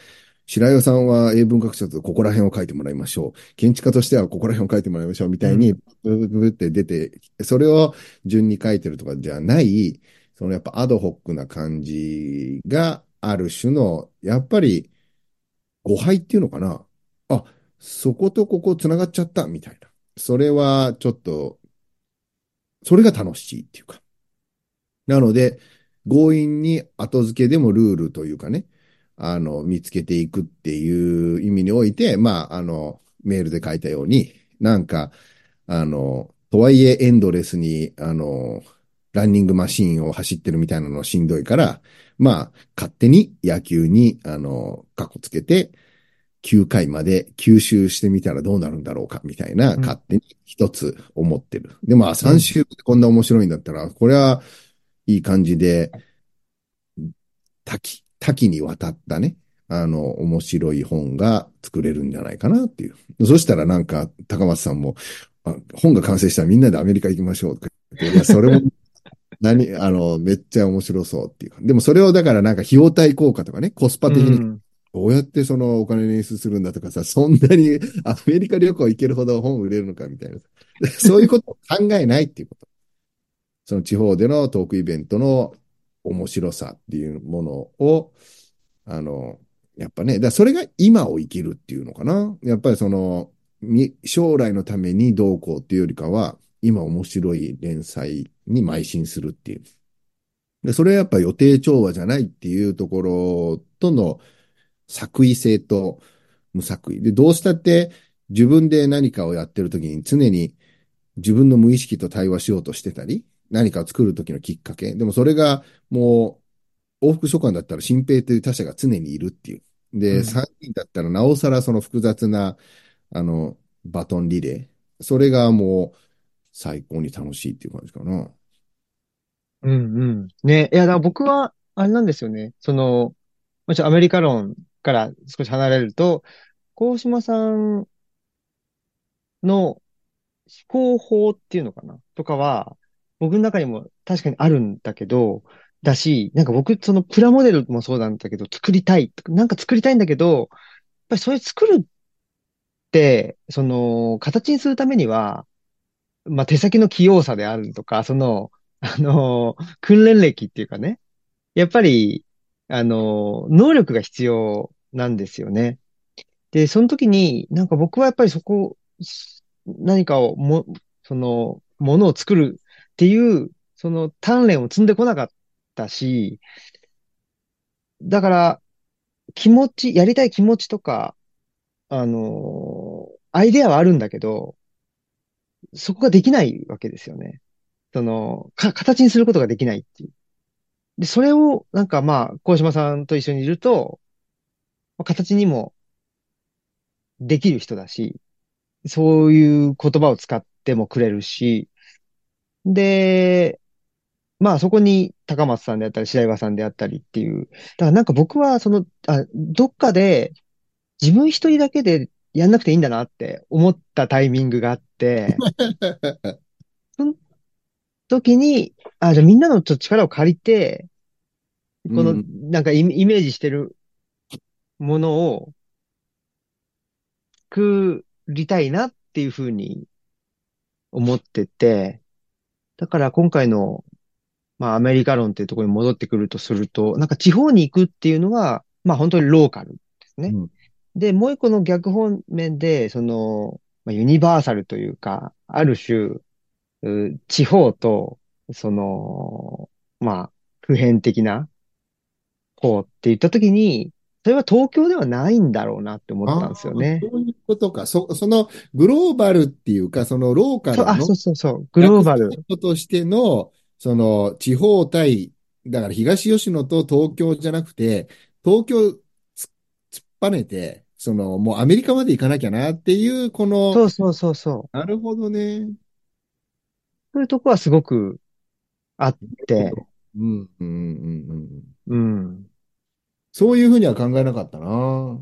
白岩さんは英文学者とここら辺を書いてもらいましょう。建築家としてはここら辺を書いてもらいましょう。みたいに、ブブブって出て、それを順に書いてるとかじゃない、そのやっぱアドホックな感じがある種の、やっぱり誤配っていうのかな。あ、そことここ繋がっちゃったみたいな。それはちょっと、それが楽しいっていうか。なので、強引に後付けでもルールというかね、あの、見つけていくっていう意味において、まあ、あの、メールで書いたように、なんか、あの、とはいえエンドレスに、あの、ランニングマシーンを走ってるみたいなのしんどいから、まあ、勝手に野球に、あの、カッコつけて、9回まで吸収してみたらどうなるんだろうか、みたいな、勝手に一つ思ってる。で、まあ、3週でこんな面白いんだったら、これはいい感じで、多岐、多岐にわたったね、あの、面白い本が作れるんじゃないかなっていう。そしたらなんか、高松さんも、本が完成したらみんなでアメリカ行きましょうとか言って、いや、それも、何、あの、めっちゃ面白そうっていうか。でもそれをだからなんか費用対効果とかね、コスパ的に、どうやってそのお金捻出するんだとかさ、そんなにアメリカ旅行行けるほど本売れるのかみたいな。そういうことを考えないっていうこと。その地方でのトークイベントの面白さっていうものを、あの、やっぱね、だそれが今を生きるっていうのかな。やっぱりその、将来のためにどうこうっていうよりかは、今面白い連載に邁進するっていう。で、それはやっぱ予定調和じゃないっていうところとの作為性と無作為。で、どうしたって自分で何かをやってるときに常に自分の無意識と対話しようとしてたり、何かを作るときのきっかけ。でもそれがもう往復書簡だったら新平という他者が常にいるっていう。で、うん、3人だったらなおさらその複雑な、あの、バトンリレー。それがもう最高に楽しいっていう感じかな。うんうん。ね。いや、だから僕は、あれなんですよね。その、もちろんアメリカ論から少し離れると、高島さんの思考法っていうのかな？とかは、僕の中にも確かにあるんだけど、だし、なんか僕、そのプラモデルもそうなんだけど、作りたい。なんか作りたいんだけど、やっぱりそれ作るって、その、形にするためには、まあ、手先の器用さであるとか、その、あの、訓練歴っていうかね、やっぱり、あの、能力が必要なんですよね。で、その時に、なんか僕はやっぱりそこ、何かをも、その、ものを作るっていう、その鍛錬を積んでこなかったし、だから、気持ち、やりたい気持ちとか、あのアイデアはあるんだけど、そこができないわけですよね。その、か、形にすることができないっていう。で、それを、なんかまあ、小島さんと一緒にいると、形にもできる人だし、そういう言葉を使ってもくれるし、で、まあそこに高松さんであったり、白岩さんであったりっていう。だからなんか僕はその、あ、どっかで自分一人だけでやんなくていいんだなって思ったタイミングがあって、その時に、あ、じゃあみんなのちょっと力を借りて、この、うん。なんかイメージしてるものを作りたいなっていうふうに思ってて、だから今回の、まあアメリカ論っていうところに戻ってくるとすると、なんか地方に行くっていうのは、まあ本当にローカルですね。うんで、もう一個の逆方面で、その、まあ、ユニバーサルというか、ある種、う地方と、その、まあ、普遍的な方って言ったときに、それは東京ではないんだろうなって思ったんですよああ、ね。そういうことか。そ、そのグローバルっていうか、そのローカルのそうそうそう、グローバル。としての、その地方対、だから東吉野と東京じゃなくて、東京つ突っぱねて、そのもうアメリカまで行かなきゃなっていう、この、そうそうそうそう。なるほどね。そういうとこはすごくあって、うん、うん、うん、うん。うん。そういうふうには考えなかったな。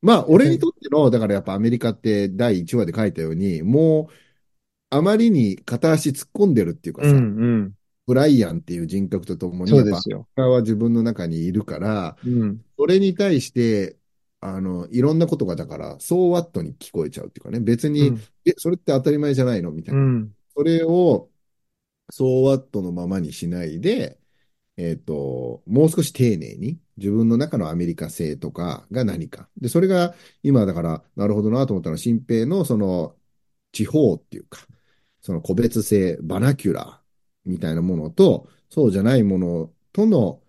まあ、俺にとっての、だからやっぱアメリカって第1話で書いたように、もう、あまりに片足突っ込んでるっていうかうん、さ、うん。ブライアンっていう人格とともに、そうですよ。は自分の中にいるから、うん。それに対して、あの、いろんなことがだから、そうワットに聞こえちゃうっていうかね、別に、うん。え、それって当たり前じゃないのみたいうな。ん。それを、そうワットのままにしないで、えっと、もう少し丁寧に、自分の中のアメリカ性とかが何か。で、それが今だから、なるほどなと思ったのは、新平のその、地方っていうか、その個別性、バナキュラーみたいなものと、そうじゃないものとの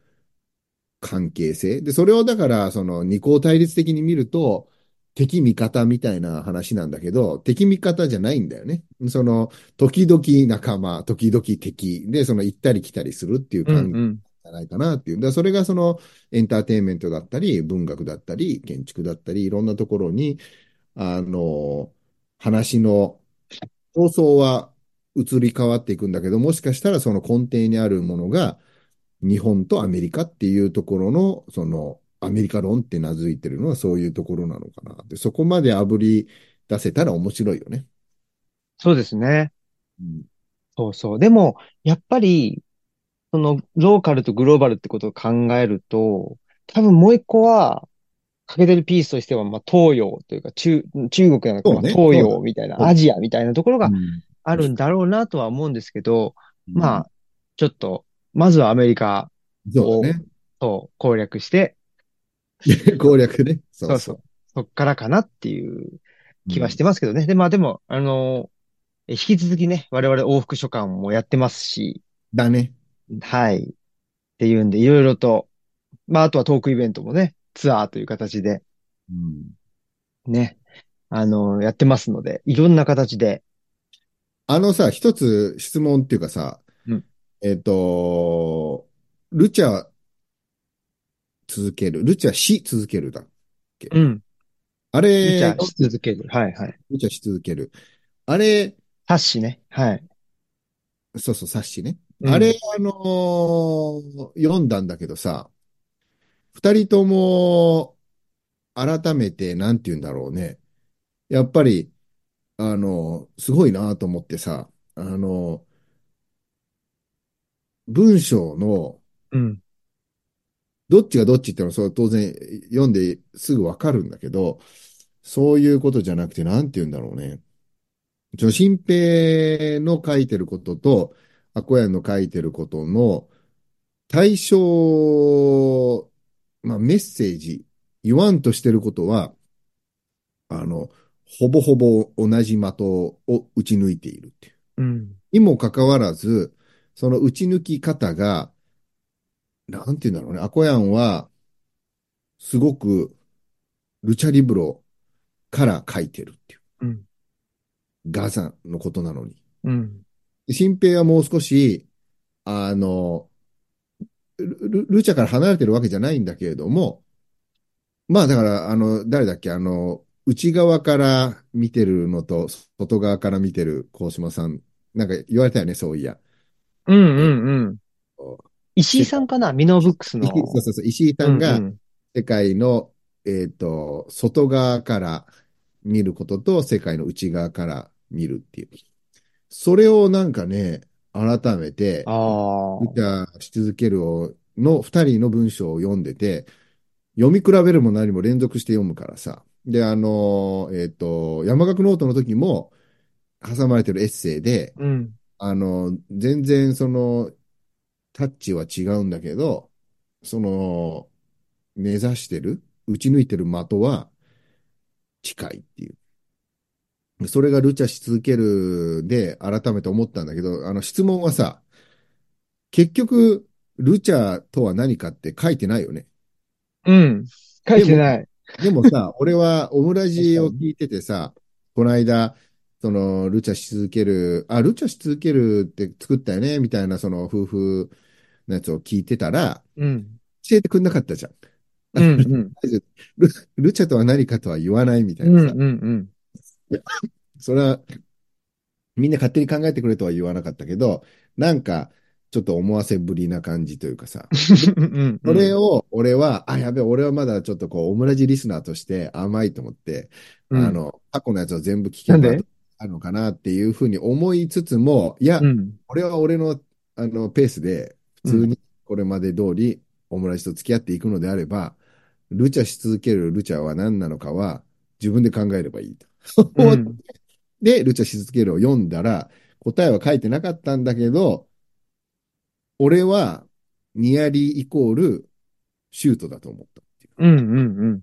関係性。で、それをだから、その二項対立的に見ると、敵味方みたいな話なんだけど、敵味方じゃないんだよね。その、時々仲間、時々敵で、その行ったり来たりするっていううん。感じうん。じゃないかなっていう。だからそれがそのエンターテインメントだったり、文学だったり、建築だったり、いろんなところに、あの、話の構想は移り変わっていくんだけど、もしかしたらその根底にあるものが、日本とアメリカっていうところの、その、アメリカ論って名付いてるのはそういうところなのかなって、そこまで炙り出せたら面白いよね。そうですね。うん。そうそう。でも、やっぱり、その、ローカルとグローバルってことを考えると、多分もう一個は、欠けてるピースとしては、まあ、東洋というか、中、中国なのか、ねまあ東洋みたいな、アジアみたいなところがうんあるんだろうなとは思うんですけど、まあ、あ、ちょっと、まずはアメリカそうだね。を攻略して、攻略ね。そううそうう。そっからかなっていう気はしてますけどね。で、まあでも、あの、え引き続きね、我々往復書簡もやってますし、だね。はい。っていうんで、いろいろと、まああとはトークイベントもね、ツアーという形でうんね、あの、やってますので、いろんな形で、あのさ、一つ質問っていうかさ、うんえっと、ルチャ続ける。ルチャし続けるだっけ？うん、あ無れ茶、し続ける。はいはい。ルチャし続ける。あれ、ハッシュね。はい。そうそう、冊子ね。うんあれ、あのー読んだんだけどさ、二人とも、改めて、なんて言うんだろうね。やっぱり、あの、すごいなと思ってさ、あの、文章の、うん。どっちがどっちってのは、そう当然読んですぐわかるんだけど、そういうことじゃなくて、なんて言うんだろうね。ちょ、新平の書いてることと、アコヤンの書いてることの対象、まあ、メッセージ、言わんとしてることは、あの、ほぼほぼ同じ的を打ち抜いているっていう。うん。にもかかわらず、その打ち抜き方が、なんて言うんだろうね。アコヤンは、すごく、ルチャリブロから書いてるっていう。うん。ガザのことなのに。うん。で新平はもう少し、あの、ル、ルルチャから離れてるわけじゃないんだけれども、まあだから、あの、誰だっけ、あの、内側から見てるのと、外側から見てる高島さん、なんか言われたよね、そういや。うんうんうん。石井さんかな？ミノーブックスの。そうそうそう、石井さんがうんうん世界の、えっと、外側から見ることと世界の内側から見るっていう。それをなんかね、改めて、ああ。ルチャし続けるをの二人の文章を読んでて、読み比べるも何も連続して読むからさ。で、あの、えっと、山岳ノートの時も挟まれてるエッセイで、うん。あの、全然その、タッチは違うんだけど、その、目指してる、打ち抜いてる的は近いっていう。それがルチャし続けるで改めて思ったんだけど、あの質問はさ、結局、ルチャとは何かって書いてないよね。うん。書いてない。でもさ、俺はオムラジを聞いててさ、この間、その、ルチャし続ける、あ、ルチャし続けるって作ったよね、みたいな、その、夫婦のやつを聞いてたら、うん。教えてくんなかったじゃん。うん、うん。ル、ルチャとは何かとは言わないみたいなさ。うん、うん、うん。それは、みんな勝手に考えてくれとは言わなかったけど、なんか、ちょっと思わせぶりな感じというかさ。それを、俺は、あ、やべえ、俺はまだちょっとこう、オムラジリスナーとして甘いと思って、うん、あの、過去のやつを全部聞けばあるのかなっていうふうに思いつつも、いや、うん、俺は俺の、あの、ペースで、普通にこれまで通り、オムラジと付き合っていくのであれば、ルチャし続けるルチャは何なのかは、自分で考えればいいと。うん、で、ルチャし続けるを読んだら、答えは書いてなかったんだけど、俺は、ニアリーイコール、シュートだと思ったっていう。うんうん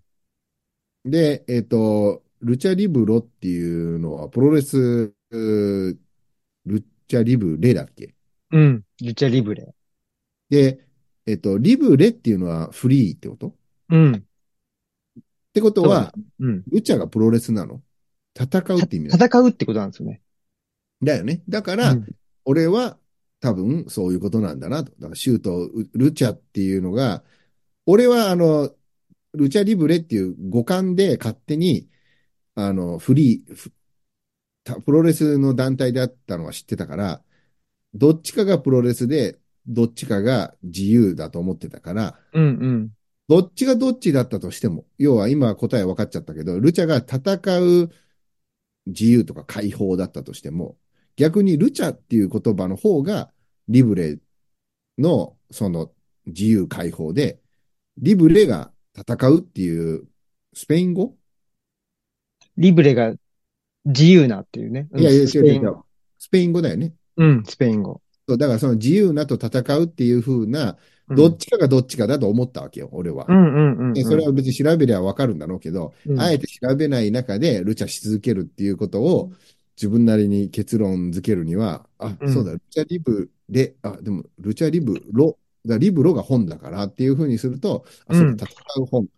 うん。で、えっ、ー、と、ルチャリブロっていうのは、プロレス、ルチャリブレだっけ？うん、ルチャリブレ。で、えっ、ー、と、リブレっていうのはフリーってこと？うん。ってことは、うん、ルチャがプロレスなの？戦うって意味戦うってことなんですよね。だよね。だから、うん、俺は多分そういうことなんだなと。だからシュート、ルチャっていうのが、俺はあの、ルチャリブレっていう五感で勝手に、あの、フリー、プロレスの団体であったのは知ってたから、どっちかがプロレスで、どっちかが自由だと思ってたから、うんうん。どっちがどっちだったとしても、要は今答え分かっちゃったけど、ルチャが戦う自由とか解放だったとしても、逆にルチャっていう言葉の方がリブレのその自由解放で、リブレが戦うっていうスペイン語？リブレが自由なっていうね。いやいや、違う違う。スペイン語だよね。うん、スペイン語。そう、だからその自由なと戦うっていう風な、どっちかがどっちかだと思ったわけよ、俺は。うんうんうん、うん、それは別に調べりゃわかるんだろうけど、うん、あえて調べない中でルチャし続けるっていうことを自分なりに結論付けるには、あ、うん、そうだ、ルチャリブで、あ、でも、ルチャリブロ、だリブロが本だからっていう風にすると、あ、そう戦う本、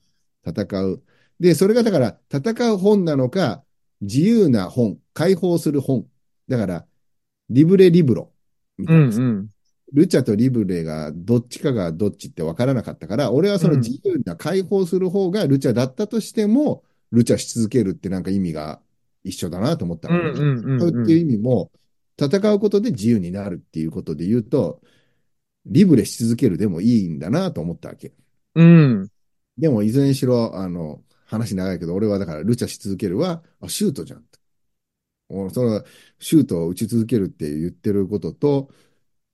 戦う。で、それがだから、戦う本なのか、自由な本、解放する本。だから、リブレリブロ。みたいな。うんうん、ルチャとリブレがどっちかがどっちって分からなかったから、俺はその自由な解放する方がルチャだったとしても、ルチャし続けるってなんか意味が一緒だなと思ったのね。戦うっていう意味も、戦うことで自由になるっていうことで言うと、リブレし続けるでもいいんだなと思ったわけ。うん。でも、いずれにしろ、あの、話長いけど、俺はだから、ルチャし続けるは、あ、シュートじゃん。その、シュートを打ち続けるって言ってることと、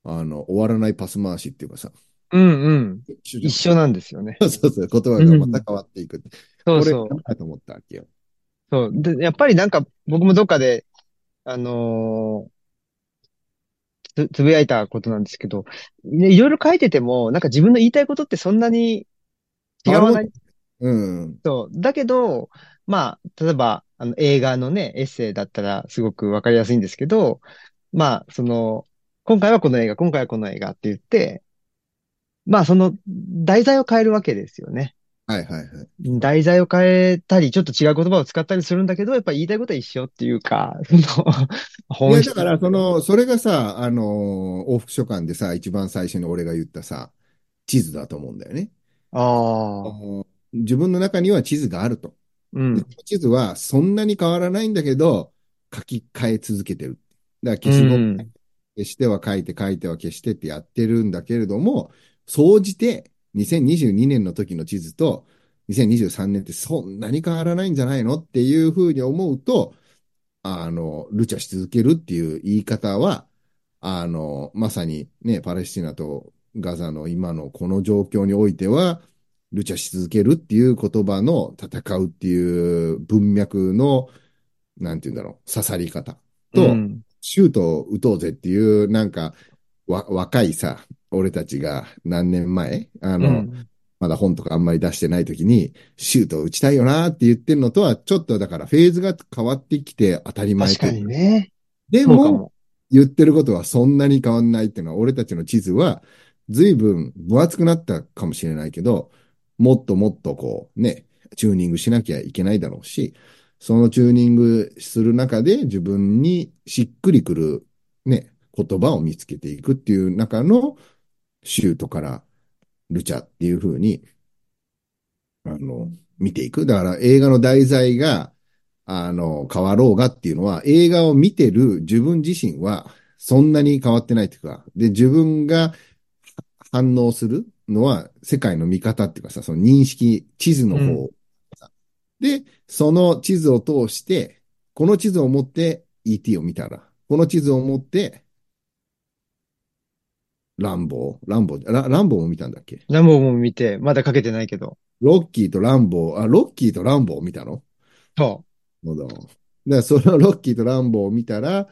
あの、終わらないパス回しっていうかさ。うんうん。一緒なんですよね。そうそう、言葉がまた変わっていく。うん、そうそう。これかと思ったわけよ。そう。で、やっぱりなんか、僕もどっかで、あのー、つ、つぶやいたことなんですけど、いろいろ書いてても、なんか自分の言いたいことってそんなに違わない。うん。そう。だけど、まあ、例えば、あの、映画のね、エッセイだったらすごくわかりやすいんですけど、まあ、その、今回はこの映画、今回はこの映画って言って、まあ、その、題材を変えるわけですよね。はいはいはい。題材を変えたり、ちょっと違う言葉を使ったりするんだけど、やっぱり言いたいことは一緒っていうか、その、本質。いや、だから、その、それがさ、あの、往復書簡でさ、一番最初に俺が言ったさ、地図だと思うんだよね。ああ。自分の中には地図があると。うん、地図はそんなに変わらないんだけど、書き換え続けてる。だから消しゴム、消しては書いて書いては消してってやってるんだけれども、総じて2022年の時の地図と2023年ってそんなに変わらないんじゃないのっていうふうに思うと、あの、ルチャし続けるっていう言い方は、あの、まさにね、パレスチナとガザの今のこの状況においては、ルチャし続けるっていう言葉の戦うっていう文脈の、なんて言うんだろう、刺さり方と、うん。シュートを打とうぜっていう、なんか、わ、若いさ、俺たちが何年前、あの、うん。まだ本とかあんまり出してない時に、シュートを打ちたいよなって言ってるのとは、ちょっとだからフェーズが変わってきて当たり前確か。にね。でも。言ってることはそんなに変わんないっていうのは、俺たちの地図は随分分厚くなったかもしれないけど、もっともっとこうね、チューニングしなきゃいけないだろうし、そのチューニングする中で自分にしっくりくるね、言葉を見つけていくっていう中のシュートからルチャっていう風に、あの、見ていく。だから映画の題材が、あの、変わろうがっていうのは、映画を見てる自分自身はそんなに変わってないっていうか、で、自分が反応するのは世界の見方っていうかさ、その認識、地図の方。うん。で、その地図を通して、この地図を持って ET を見たら、この地図を持ってランボー、ランボー、ラ、ランボーも見たんだっけ？ランボーも見て、まだかけてないけど。ロッキーとランボー、あ、ロッキーとランボーを見たの？そなるほど。だからそのロッキーとランボーを見たら、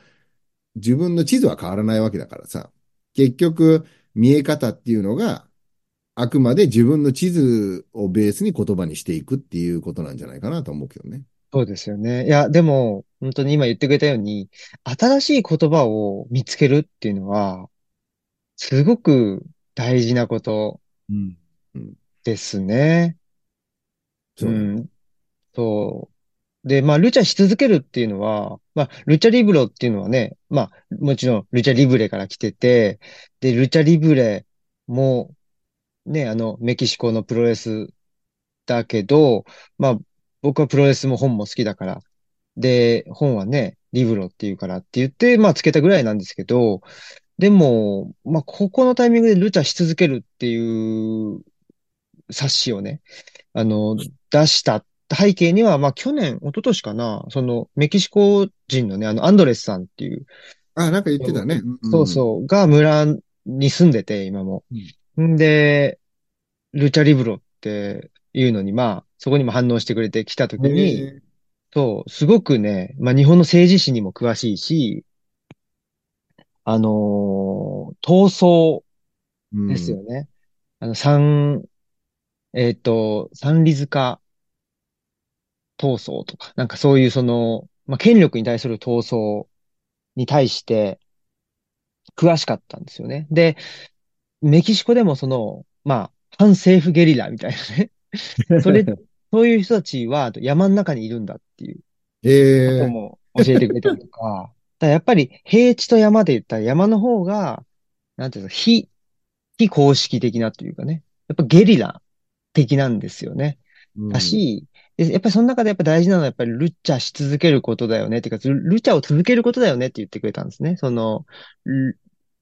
自分の地図は変わらないわけだからさ。結局、見え方っていうのが、あくまで自分の地図をベースに言葉にしていくっていうことなんじゃないかなと思うけどね。う。そうですよね。いや、でも、本当に今言ってくれたように、新しい言葉を見つけるっていうのは、すごく大事なこと。ですね。うそうなんだ。ん。そう。で、まあ、ルチャし続けるっていうのは、まあ、ルチャリブロっていうのはね、まあ、もちろん、ルチャリブレから来てて、で、ルチャリブレも、ね、あの、メキシコのプロレスだけど、まあ、僕はプロレスも本も好きだから、で、本はね、リブロっていうからって言って、まあ、つけたぐらいなんですけど、でも、まあ、ここのタイミングでルチャし続けるっていう冊子をね、あの、出した背景には、まあ、去年、一昨年かな、その、メキシコ人のね、あの、アンドレスさんっていう、あ、なんか言ってたね。そうそう、が村に住んでて、今も。うん。んで、ルチャリブロっていうのに、まあ、そこにも反応してくれてきたときに、ねそう、すごくね、まあ、日本の政治史にも詳しいし、あのー闘争うん。ですよね。あの、三、えっと、三里塚闘争とか、なんかそういうその、まあ、権力に対する闘争に対して詳しかったんですよね。で、メキシコでもその、まあ、反政府ゲリラみたいなね。それ、そういう人たちは山の中にいるんだっていうええも教えてくれたりとか、だやっぱり平地と山で言ったら山の方が、なんていうの、非、非公式的なというかね、やっぱゲリラ的なんですよね。うん。だし、でやっぱりその中でやっぱ大事なのはやっぱりルチャし続けることだよね。っていうか、ルルチャを続けることだよねって言ってくれたんですね。その、ル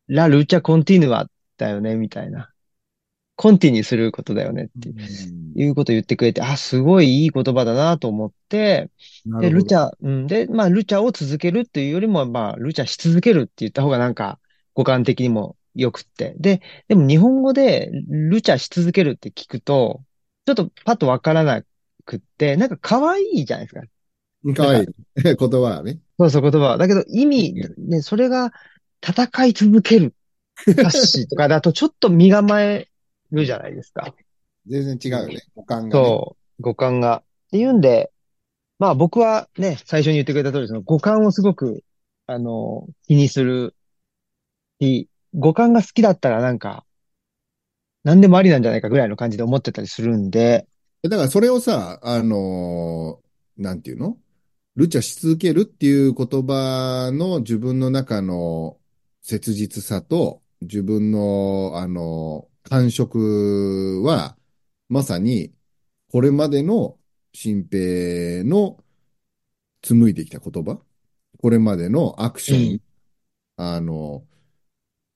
ラ・ルチャ・コンティヌアだよね、みたいな。コンティニューすることだよねっうてんいうことを言ってくれて、あ、すごいいい言葉だなと思って、で。ルチャ、うん、で、まあ、ルチャを続けるっていうよりも、まあ、ルチャし続けるって言った方がなんか、語感的にも良くって。で、でも日本語でルチャし続けるって聞くと、ちょっとパッとわからなくって、なんか可愛いじゃないですか。なんか、かわいい。言葉はね。そうそう言葉は。だけど意味、ね、それが戦い続ける、冊子とかだとちょっと身構えるじゃないですか。全然違うよね。五感がね。そう、五感が。っていうんで、まあ僕はね、最初に言ってくれた通り、その五感をすごく、あの、気にするし、五感が好きだったらなんか、何でもありなんじゃないかぐらいの感じで思ってたりするんで、だからそれをさ、あのーなんていうの？ルチャし続けるっていう言葉の自分の中の切実さと、自分の、あの感触は、まさに、これまでの新平の紡いできた言葉、これまでのアクション、うん、あの、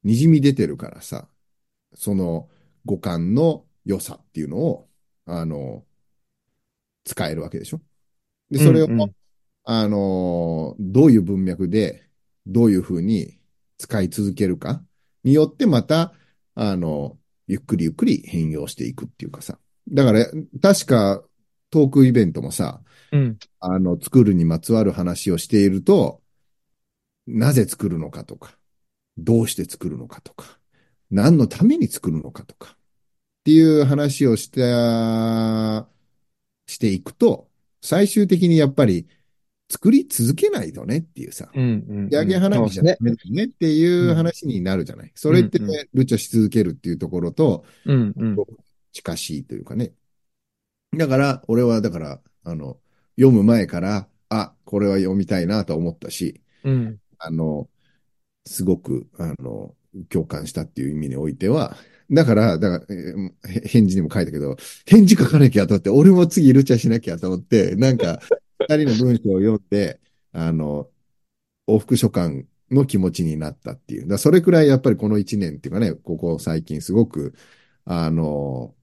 滲み出てるからさ、その五感の良さっていうのを、あの、使えるわけでしょ。で、うん、それを、うん、あの、どういう文脈で、どういうふうに使い続けるかによってまた、あの、ゆっくりゆっくり変容していくっていうかさ。だから、確かトークイベントもさ、うん。あの、作るにまつわる話をしていると、なぜ作るのかとか、どうして作るのかとか、何のために作るのかとか、っていう話をした、していくと、最終的にやっぱり作り続けないとねっていうさ、うん。うん。仕上げ花火じゃダメだよねっていう話になるじゃない？それってうんね、ルチャし続けるっていうところとうん。うん。近しいというかね。だから、俺はだから、あの、読む前から、あ、これは読みたいなと思ったし、うん。あの、すごく、あの、共感したっていう意味においては、だから、だから、えーへ返事にも書いたけど、返事書かなきゃと思って、俺も次ルチャしなきゃと思って、なんか、二人の文章を読んで、あの、往復書簡の気持ちになったっていう。だそれくらいやっぱりこの一年っていうかね、ここ最近すごく、あの、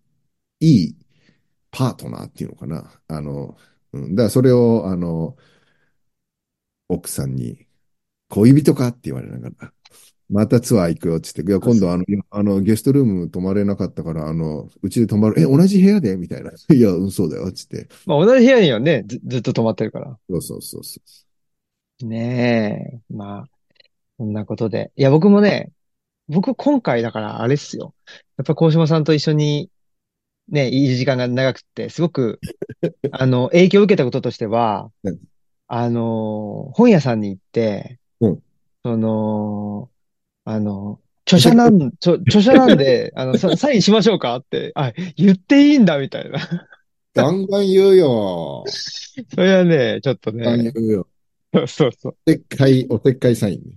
いいパートナーっていうのかな。あの、うん、だからそれを、あの、奥さんに、恋人か？って言われながら、またツアー行くよって言って、いや、今度あの、あの、ゲストルーム泊まれなかったから、あの、うちで泊まる、え、同じ部屋で？みたいな。いや、うん、そうだよ、って言って。まあ、同じ部屋にはね、ず、ずっと泊まってるから。そうそうそうそう。ねえ。まあ、こんなことで。いや、僕もね、僕今回だからあれっすよ。やっぱ鴻島さんと一緒にね、いい時間が長くて、すごく、あの、影響を受けたこととしてはうん、あの、本屋さんに行ってうん、その、あの、著者なん、著、著者なんで、あの、ササインしましょうかって、あ、言っていいんだ、みたいな。ガンガン言うよ。それはね、ちょっとガンガンね、言うよ。そうそうそう。おせっかい、おせっかいサインね。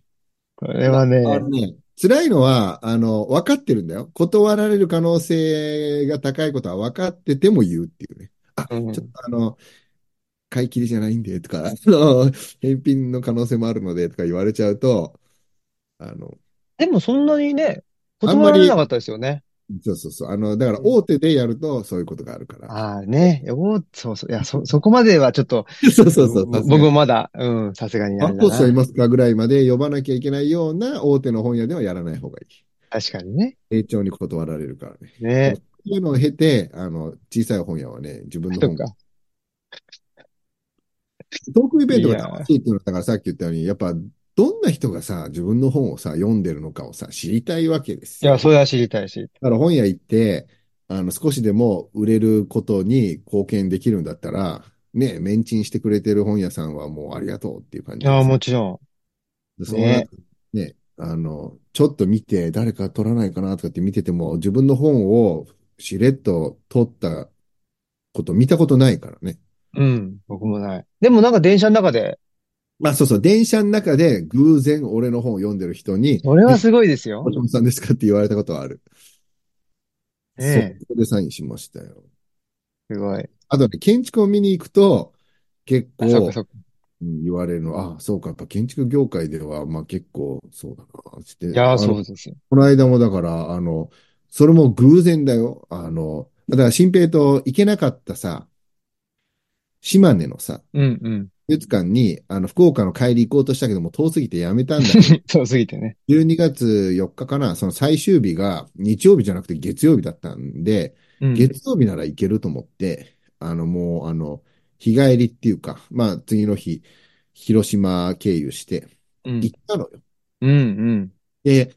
これはね、ね、辛いのは、あの、分かってるんだよ。断られる可能性が高いことは分かってても言うっていうね。あ、うんちょっとあの、買い切りじゃないんで、とか、あの、返品の可能性もあるので、とか言われちゃうと、あの、でもそんなにね、断られなかったですよね。そうそうそう。あの、だから大手でやるとそういうことがあるから。ああね、おそうそう。いや、そ、そこまではちょっと、そうそうそう。ぼ僕もまだ、うん、さすがにあ発れだな。行者いますかぐらいまで呼ばなきゃいけないような大手の本屋ではやらない方がいい。確かにね。丁重に断られるからね。ね。そういうのを経て、あの、小さい本屋はね、自分の本そっか。トークイベントが楽しいっていうのは、だからさっき言ったように、やっぱ、どんな人がさ、自分の本をさ、読んでるのかをさ、知りたいわけですよ。いや、それは知りたいし。だから本屋行って、あの、少しでも売れることに貢献できるんだったら、ね、メンチンしてくれてる本屋さんはもうありがとうっていう感じです。もちろでその後ね、あの、ちょっと見て、誰か取らないかなとかって見てても、自分の本をしれっと取ったこと見たことないからね。ん。うん、僕もない。でもなんか電車の中で、まあそうそう、電車の中で偶然俺の本を読んでる人に、それはすごいですよ。星本さんですか？って言われたことはある。ねえそこでサインしましたよ。すごい。あとね、建築を見に行くと、結構言われるの、あ、そうか、やっぱ建築業界では、まあ結構そうだな、つって。いや、そうですよ。この間もだから、あの、それも偶然だよ。あの、だから新平と行けなかったさ、島根のさ、うん、うん。美術館に、あの、福岡の帰り行こうとしたけども、遠すぎてやめたんだけど、そうすぎてね。12月4日かな、その最終日が日曜日じゃなくて月曜日だったんで、うん。月曜日なら行けると思って、あの、もう、あの、日帰りっていうか、まあ、次の日、広島経由してうん行ったのよ。うん、うん。で、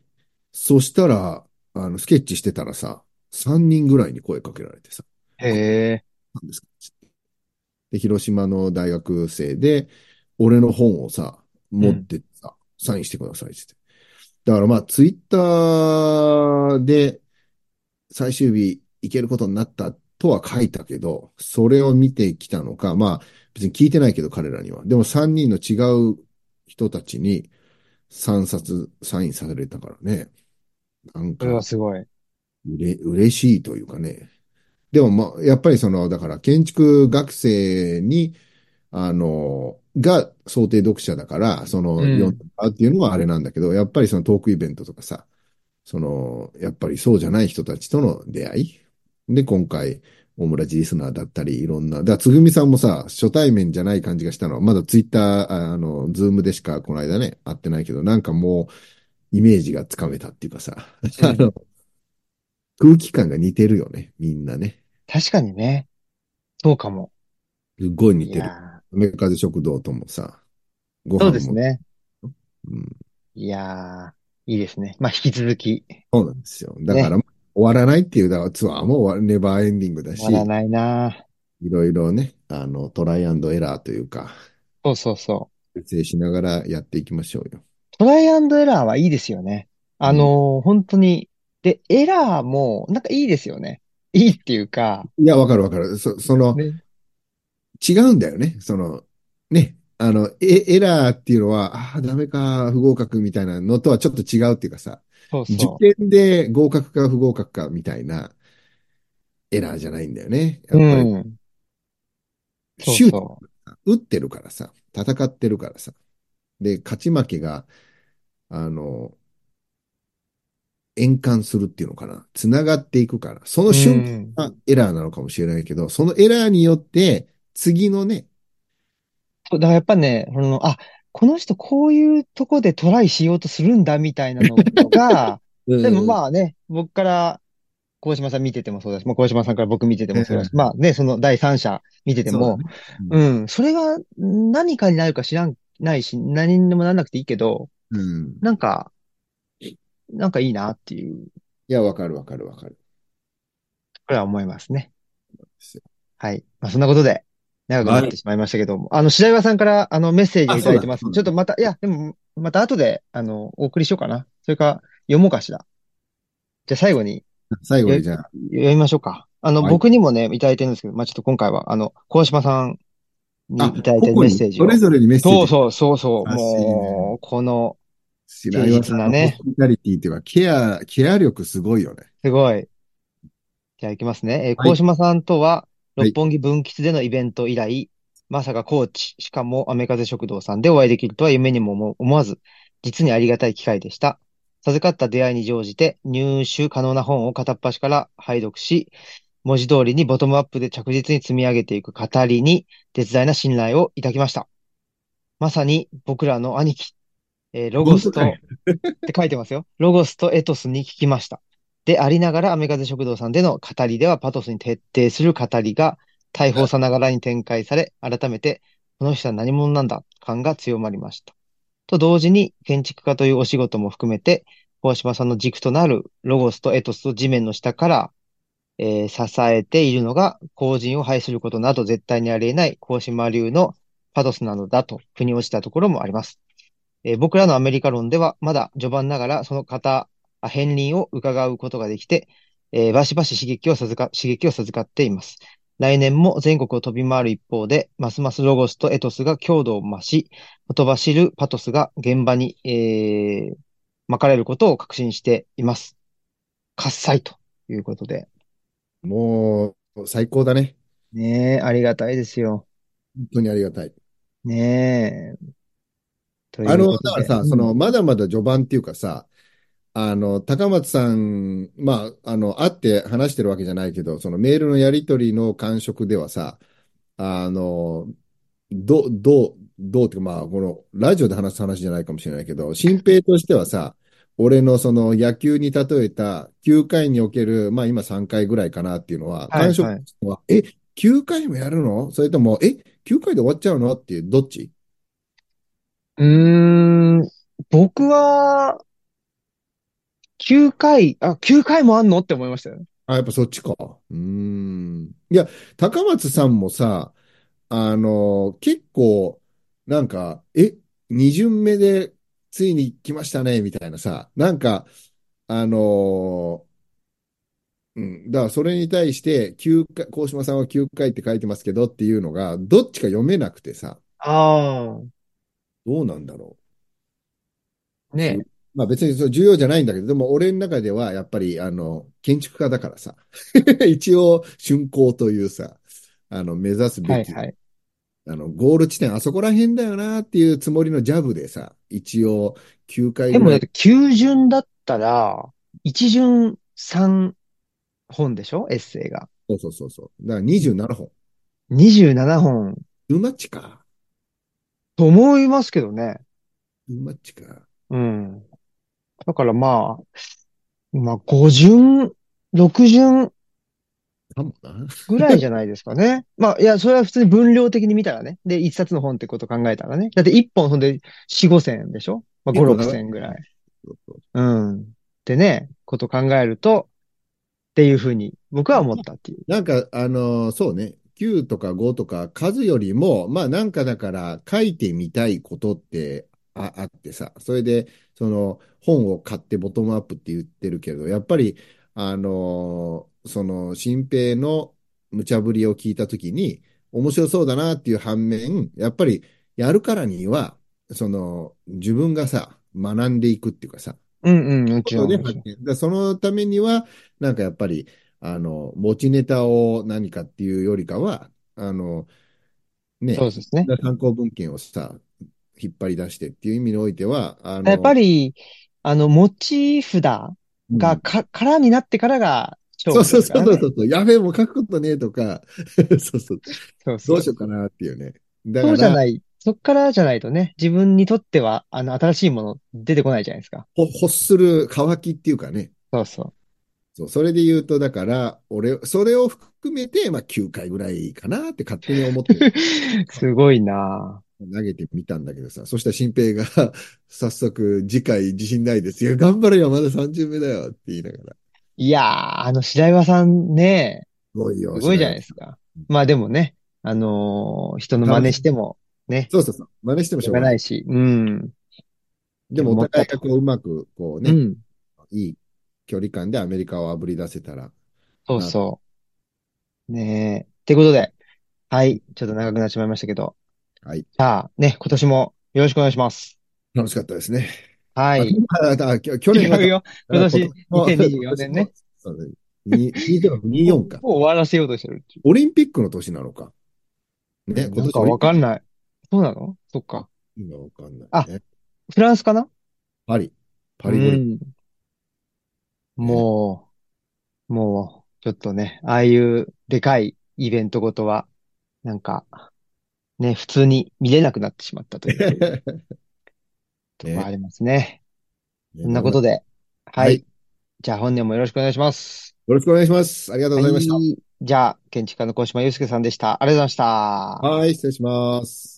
そしたら、あの、スケッチしてたらさ、3人ぐらいに声かけられてさ、へえ。なんですか？で、広島の大学生で、俺の本をさ、持ってってさ、サインしてくださいって。だからまあ、ツイッターで最終日行けることになったとは書いたけど、それを見てきたのか、まあ、別に聞いてないけど彼らには。でも3人の違う人たちに3冊サインされたからね。なんそれはか、すごい。うれ、嬉しいというかね。でもまあ、やっぱりその、だから建築学生に、あの、が想定読者だから、その、うん読んでもらうっていうのはあれなんだけど、やっぱりそのトークイベントとかさ、その、やっぱりそうじゃない人たちとの出会い。で、今回、大村寺リスナーだったり、いろんな、だつぐみさんもさ、初対面じゃない感じがしたのは、まだツイッター、ああの、ズームでしかこの間ね、会ってないけど、なんかもう、イメージがつかめたっていうかさ、うんあの、空気感が似てるよね、みんなね。確かにね。そうかも。すっごい似いてる。や雨風食堂ともさ、ごーそう飯も。ですね。うん。いやー、いいですね。まあ、引き続き、そうなんですよ。だから、終わらないっていう、だからツアーも終わネバーエンディングだし、終わらないないろいろね、あの、トライアンドエラーというか、そうそうそう。設定しながらやっていきましょうよ。トライアンドエラーはいいですよね。あのー本当に。で、エラーも、なんかいいですよね。いいっていうか、いや、わかるわかる。そ、その、ね。違うんだよね。その、ね、あの、エ、エラーっていうのは、ああ、ダメか、不合格みたいなのとはちょっと違うっていうかさ、受そうそ験で合格か不合格かみたいなエラーじゃないんだよね。う。やっぱり、うん。そうシュートそ打ってるからさ、戦ってるからさ。で、勝ち負けが、あの、円環するっていうのかな。繋がっていくから。そのう。う瞬ん。間がエラーなのかもしれないけど、そのエラーによって、次のね、そうだからやっぱね、その、あ、この人こういうとこでトライしようとするんだみたいなのが、でもあ、まあね、僕から、鴻島さん見ててもそうだし、まあ、鴻島さんから僕見ててもそうだし、うんまあね、その第三者見てても、そううんうん、それが何かになるか知らん、ないし、何にもならなくていいけど、うん。なんか、なんかいいなっていう、いや、わかるわかるわかる。これは思いますね。はい。まあ、そんなことで、長くなってしまいましたけども、あの、白岩さんから、あの、メッセージをいただいてます。ちょっとまた、いや、でも、また後で、あの、お送りしようかな。それか、読もうかしら。じゃあ最後に、最後にじゃあ、読みましょうか。あの、はい僕にもね、いただいてるんですけど、まあ、ちょっと今回は、あの、鴻島さんにあ、いただいてるメッセージを。それぞれにメッセージ。そうそうそうそう。もう、この、白岩さんのホスピタリティっていうか、ケア、ケア力すごいよね。すごい。じゃあ行きますね。えー、はい鴻島さんとは、はい六本木分吉でのイベント以来、まさかコーチ、しかもアメカゼ食堂さんでお会いできるとは夢にも思思わず、実にありがたい機会でした。授かった出会いに乗じて入手可能な本を片っ端から拝読し、文字通りにボトムアップで着実に積み上げていく語りに、絶大な信頼をいただきました。まさに僕らの兄貴、えーロゴスと、本って書いてますよ。ロゴスとエトスに聞きました。でありながら、アメカゼ食堂さんでの語りでは、パトスに徹底する語りが、大砲さながらに展開され、改めて、この人は何者なんだ、感が強まりました。と同時に、建築家というお仕事も含めて、大島さんの軸となるロゴスとエトスと地面の下から、えー支えているのが、後人を排することなど絶対にあり得ない、高島流のパトスなのだと、腑に落ちたところもあります。えー僕らのアメリカ論では、まだ序盤ながら、その方、あ片鱗を伺うことができて、えーバシバシ刺激を授か、刺激を授かっています。来年も全国を飛び回る一方で、ますますロゴスとエトスが強度を増し、ほとばしるパトスが現場に、えー、巻かれることを確信しています。喝采ということで。もう、最高だね。ねえ、ありがたいですよ。本当にありがたい。ねえ。といあの、だからさ、うん。その、まだまだ序盤っていうかさ、あの、高松さん、まあ、あの、会って話してるわけじゃないけど、そのメールのやり取りの感触ではさ、あの、ど、どう、どうっていうか、まあ、この、ラジオで話す話じゃないかもしれないけど、新平としてはさ、俺のその野球に例えた9回における、まあ今3回ぐらいかなっていうのは、はい感触はいは、え、9回もやるの？それとも、え、9回で終わっちゃうの？っていう、どっち？うーん、僕は、9回、あ、9回もあんのって思いましたよ。あ、やっぱそっちか。うーん。いや、高松さんもさ、あの、結構、なんか、え、二巡目でついに来ましたね、みたいなさ、なんか、あの、うん、だからそれに対して、9回、高島さんは9回って書いてますけどっていうのが、どっちか読めなくてさ、あどうなんだろあ、ねう。まあ別にそう重要じゃないんだけど、でも俺の中ではやっぱり、あの、建築家だからさ、一応、竣工というさ、あの、目指すべき、はいはい。あの、ゴール地点、あそこら辺だよなっていうつもりのジャブでさ、一応、9回でもだって9巡だったら、1巡3本でしょ？エッセイが。そうそうそうそう。だから27本。27本うまっちか。と思いますけどね。うまっちか。うん。だからまあ、今、5巡、6巡。ぐらいじゃないですかね。まあ、いや、それは普通に分量的に見たらね。で、一冊の本ってこと考えたらね。だって一本ほんで4、5千円でしょ？まあ、5、6千円ぐらい。うん。ってね、こと考えると、っていうふうに僕は思ったっていう。なんか、あのーそうね。9とか5とか数よりも、まあなんかだから書いてみたいことってあ、あってさ、それでその本を買ってボトムアップって言ってるけど、やっぱり、あのーその新平の無茶ぶりを聞いたときに面白そうだなっていう反面、やっぱりやるからには、その自分がさ、学んでいくっていうかさ、うんうん、もちろん。そのためには、なんかやっぱり、あの、持ちネタを何かっていうよりかは、あの、ね、そうですね。参考文献をさ、引っ張り出してっていう意味においては、あの、やっぱり、あの、持ち札うんがか、空になってからがそうそう。そうそうそう、やべえ、もう書くことねえとか、そうそう、そうそうどうしようかなっていうね。だそうから、じゃない。そっからじゃないとね、自分にとっては、あの、新しいもの出てこないじゃないですか。ほ欲する乾きっていうかね、そうそそう、それで言うと、だから、俺、それを含めて、まあ、9回ぐらいかなって勝手に思ってう。すごいな投げてみたんだけどさ、そしたら新平が 早速次回自信ないです。いや、頑張れよ、まだ30目だよって言いながら。いやー、あの白岩さんね、すごいよ。すごいじゃないですか。まあでもね、あのー人の真似してもね、そうそうそう。真似してもししょょうがな。いし、うん。でもお互いがこううまく、こうね、うん。いい距離感でアメリカを炙り出せたら。そうそう。ねえ。ってことで、はい。ちょっと長くなってしまいましたけど。はい。じゃあ、ね、今年もよろしくお願いします。楽しかったですね。はい。あああ去去年は違うよ。今年あ2024年ね。そうね。に24か。もう終わらせようとしてる。オリンピックの年なのか。ね、なんかわかんない。そうなのそっか。今わかんない、あね。フランスかなパリ。パリ五輪。うんもう、もう、ちょっとね、ああいうでかいイベントごとは、なんか、ね、普通に見れなくなってしまったという とこありますね。そんなことで。で、ははいい。じゃあ本年もよろしくお願いします。よろしくお願いします。ありがとうございました。はい。じゃあ、建築家の小島祐介さんでした。ありがとうございました。はい、失礼します。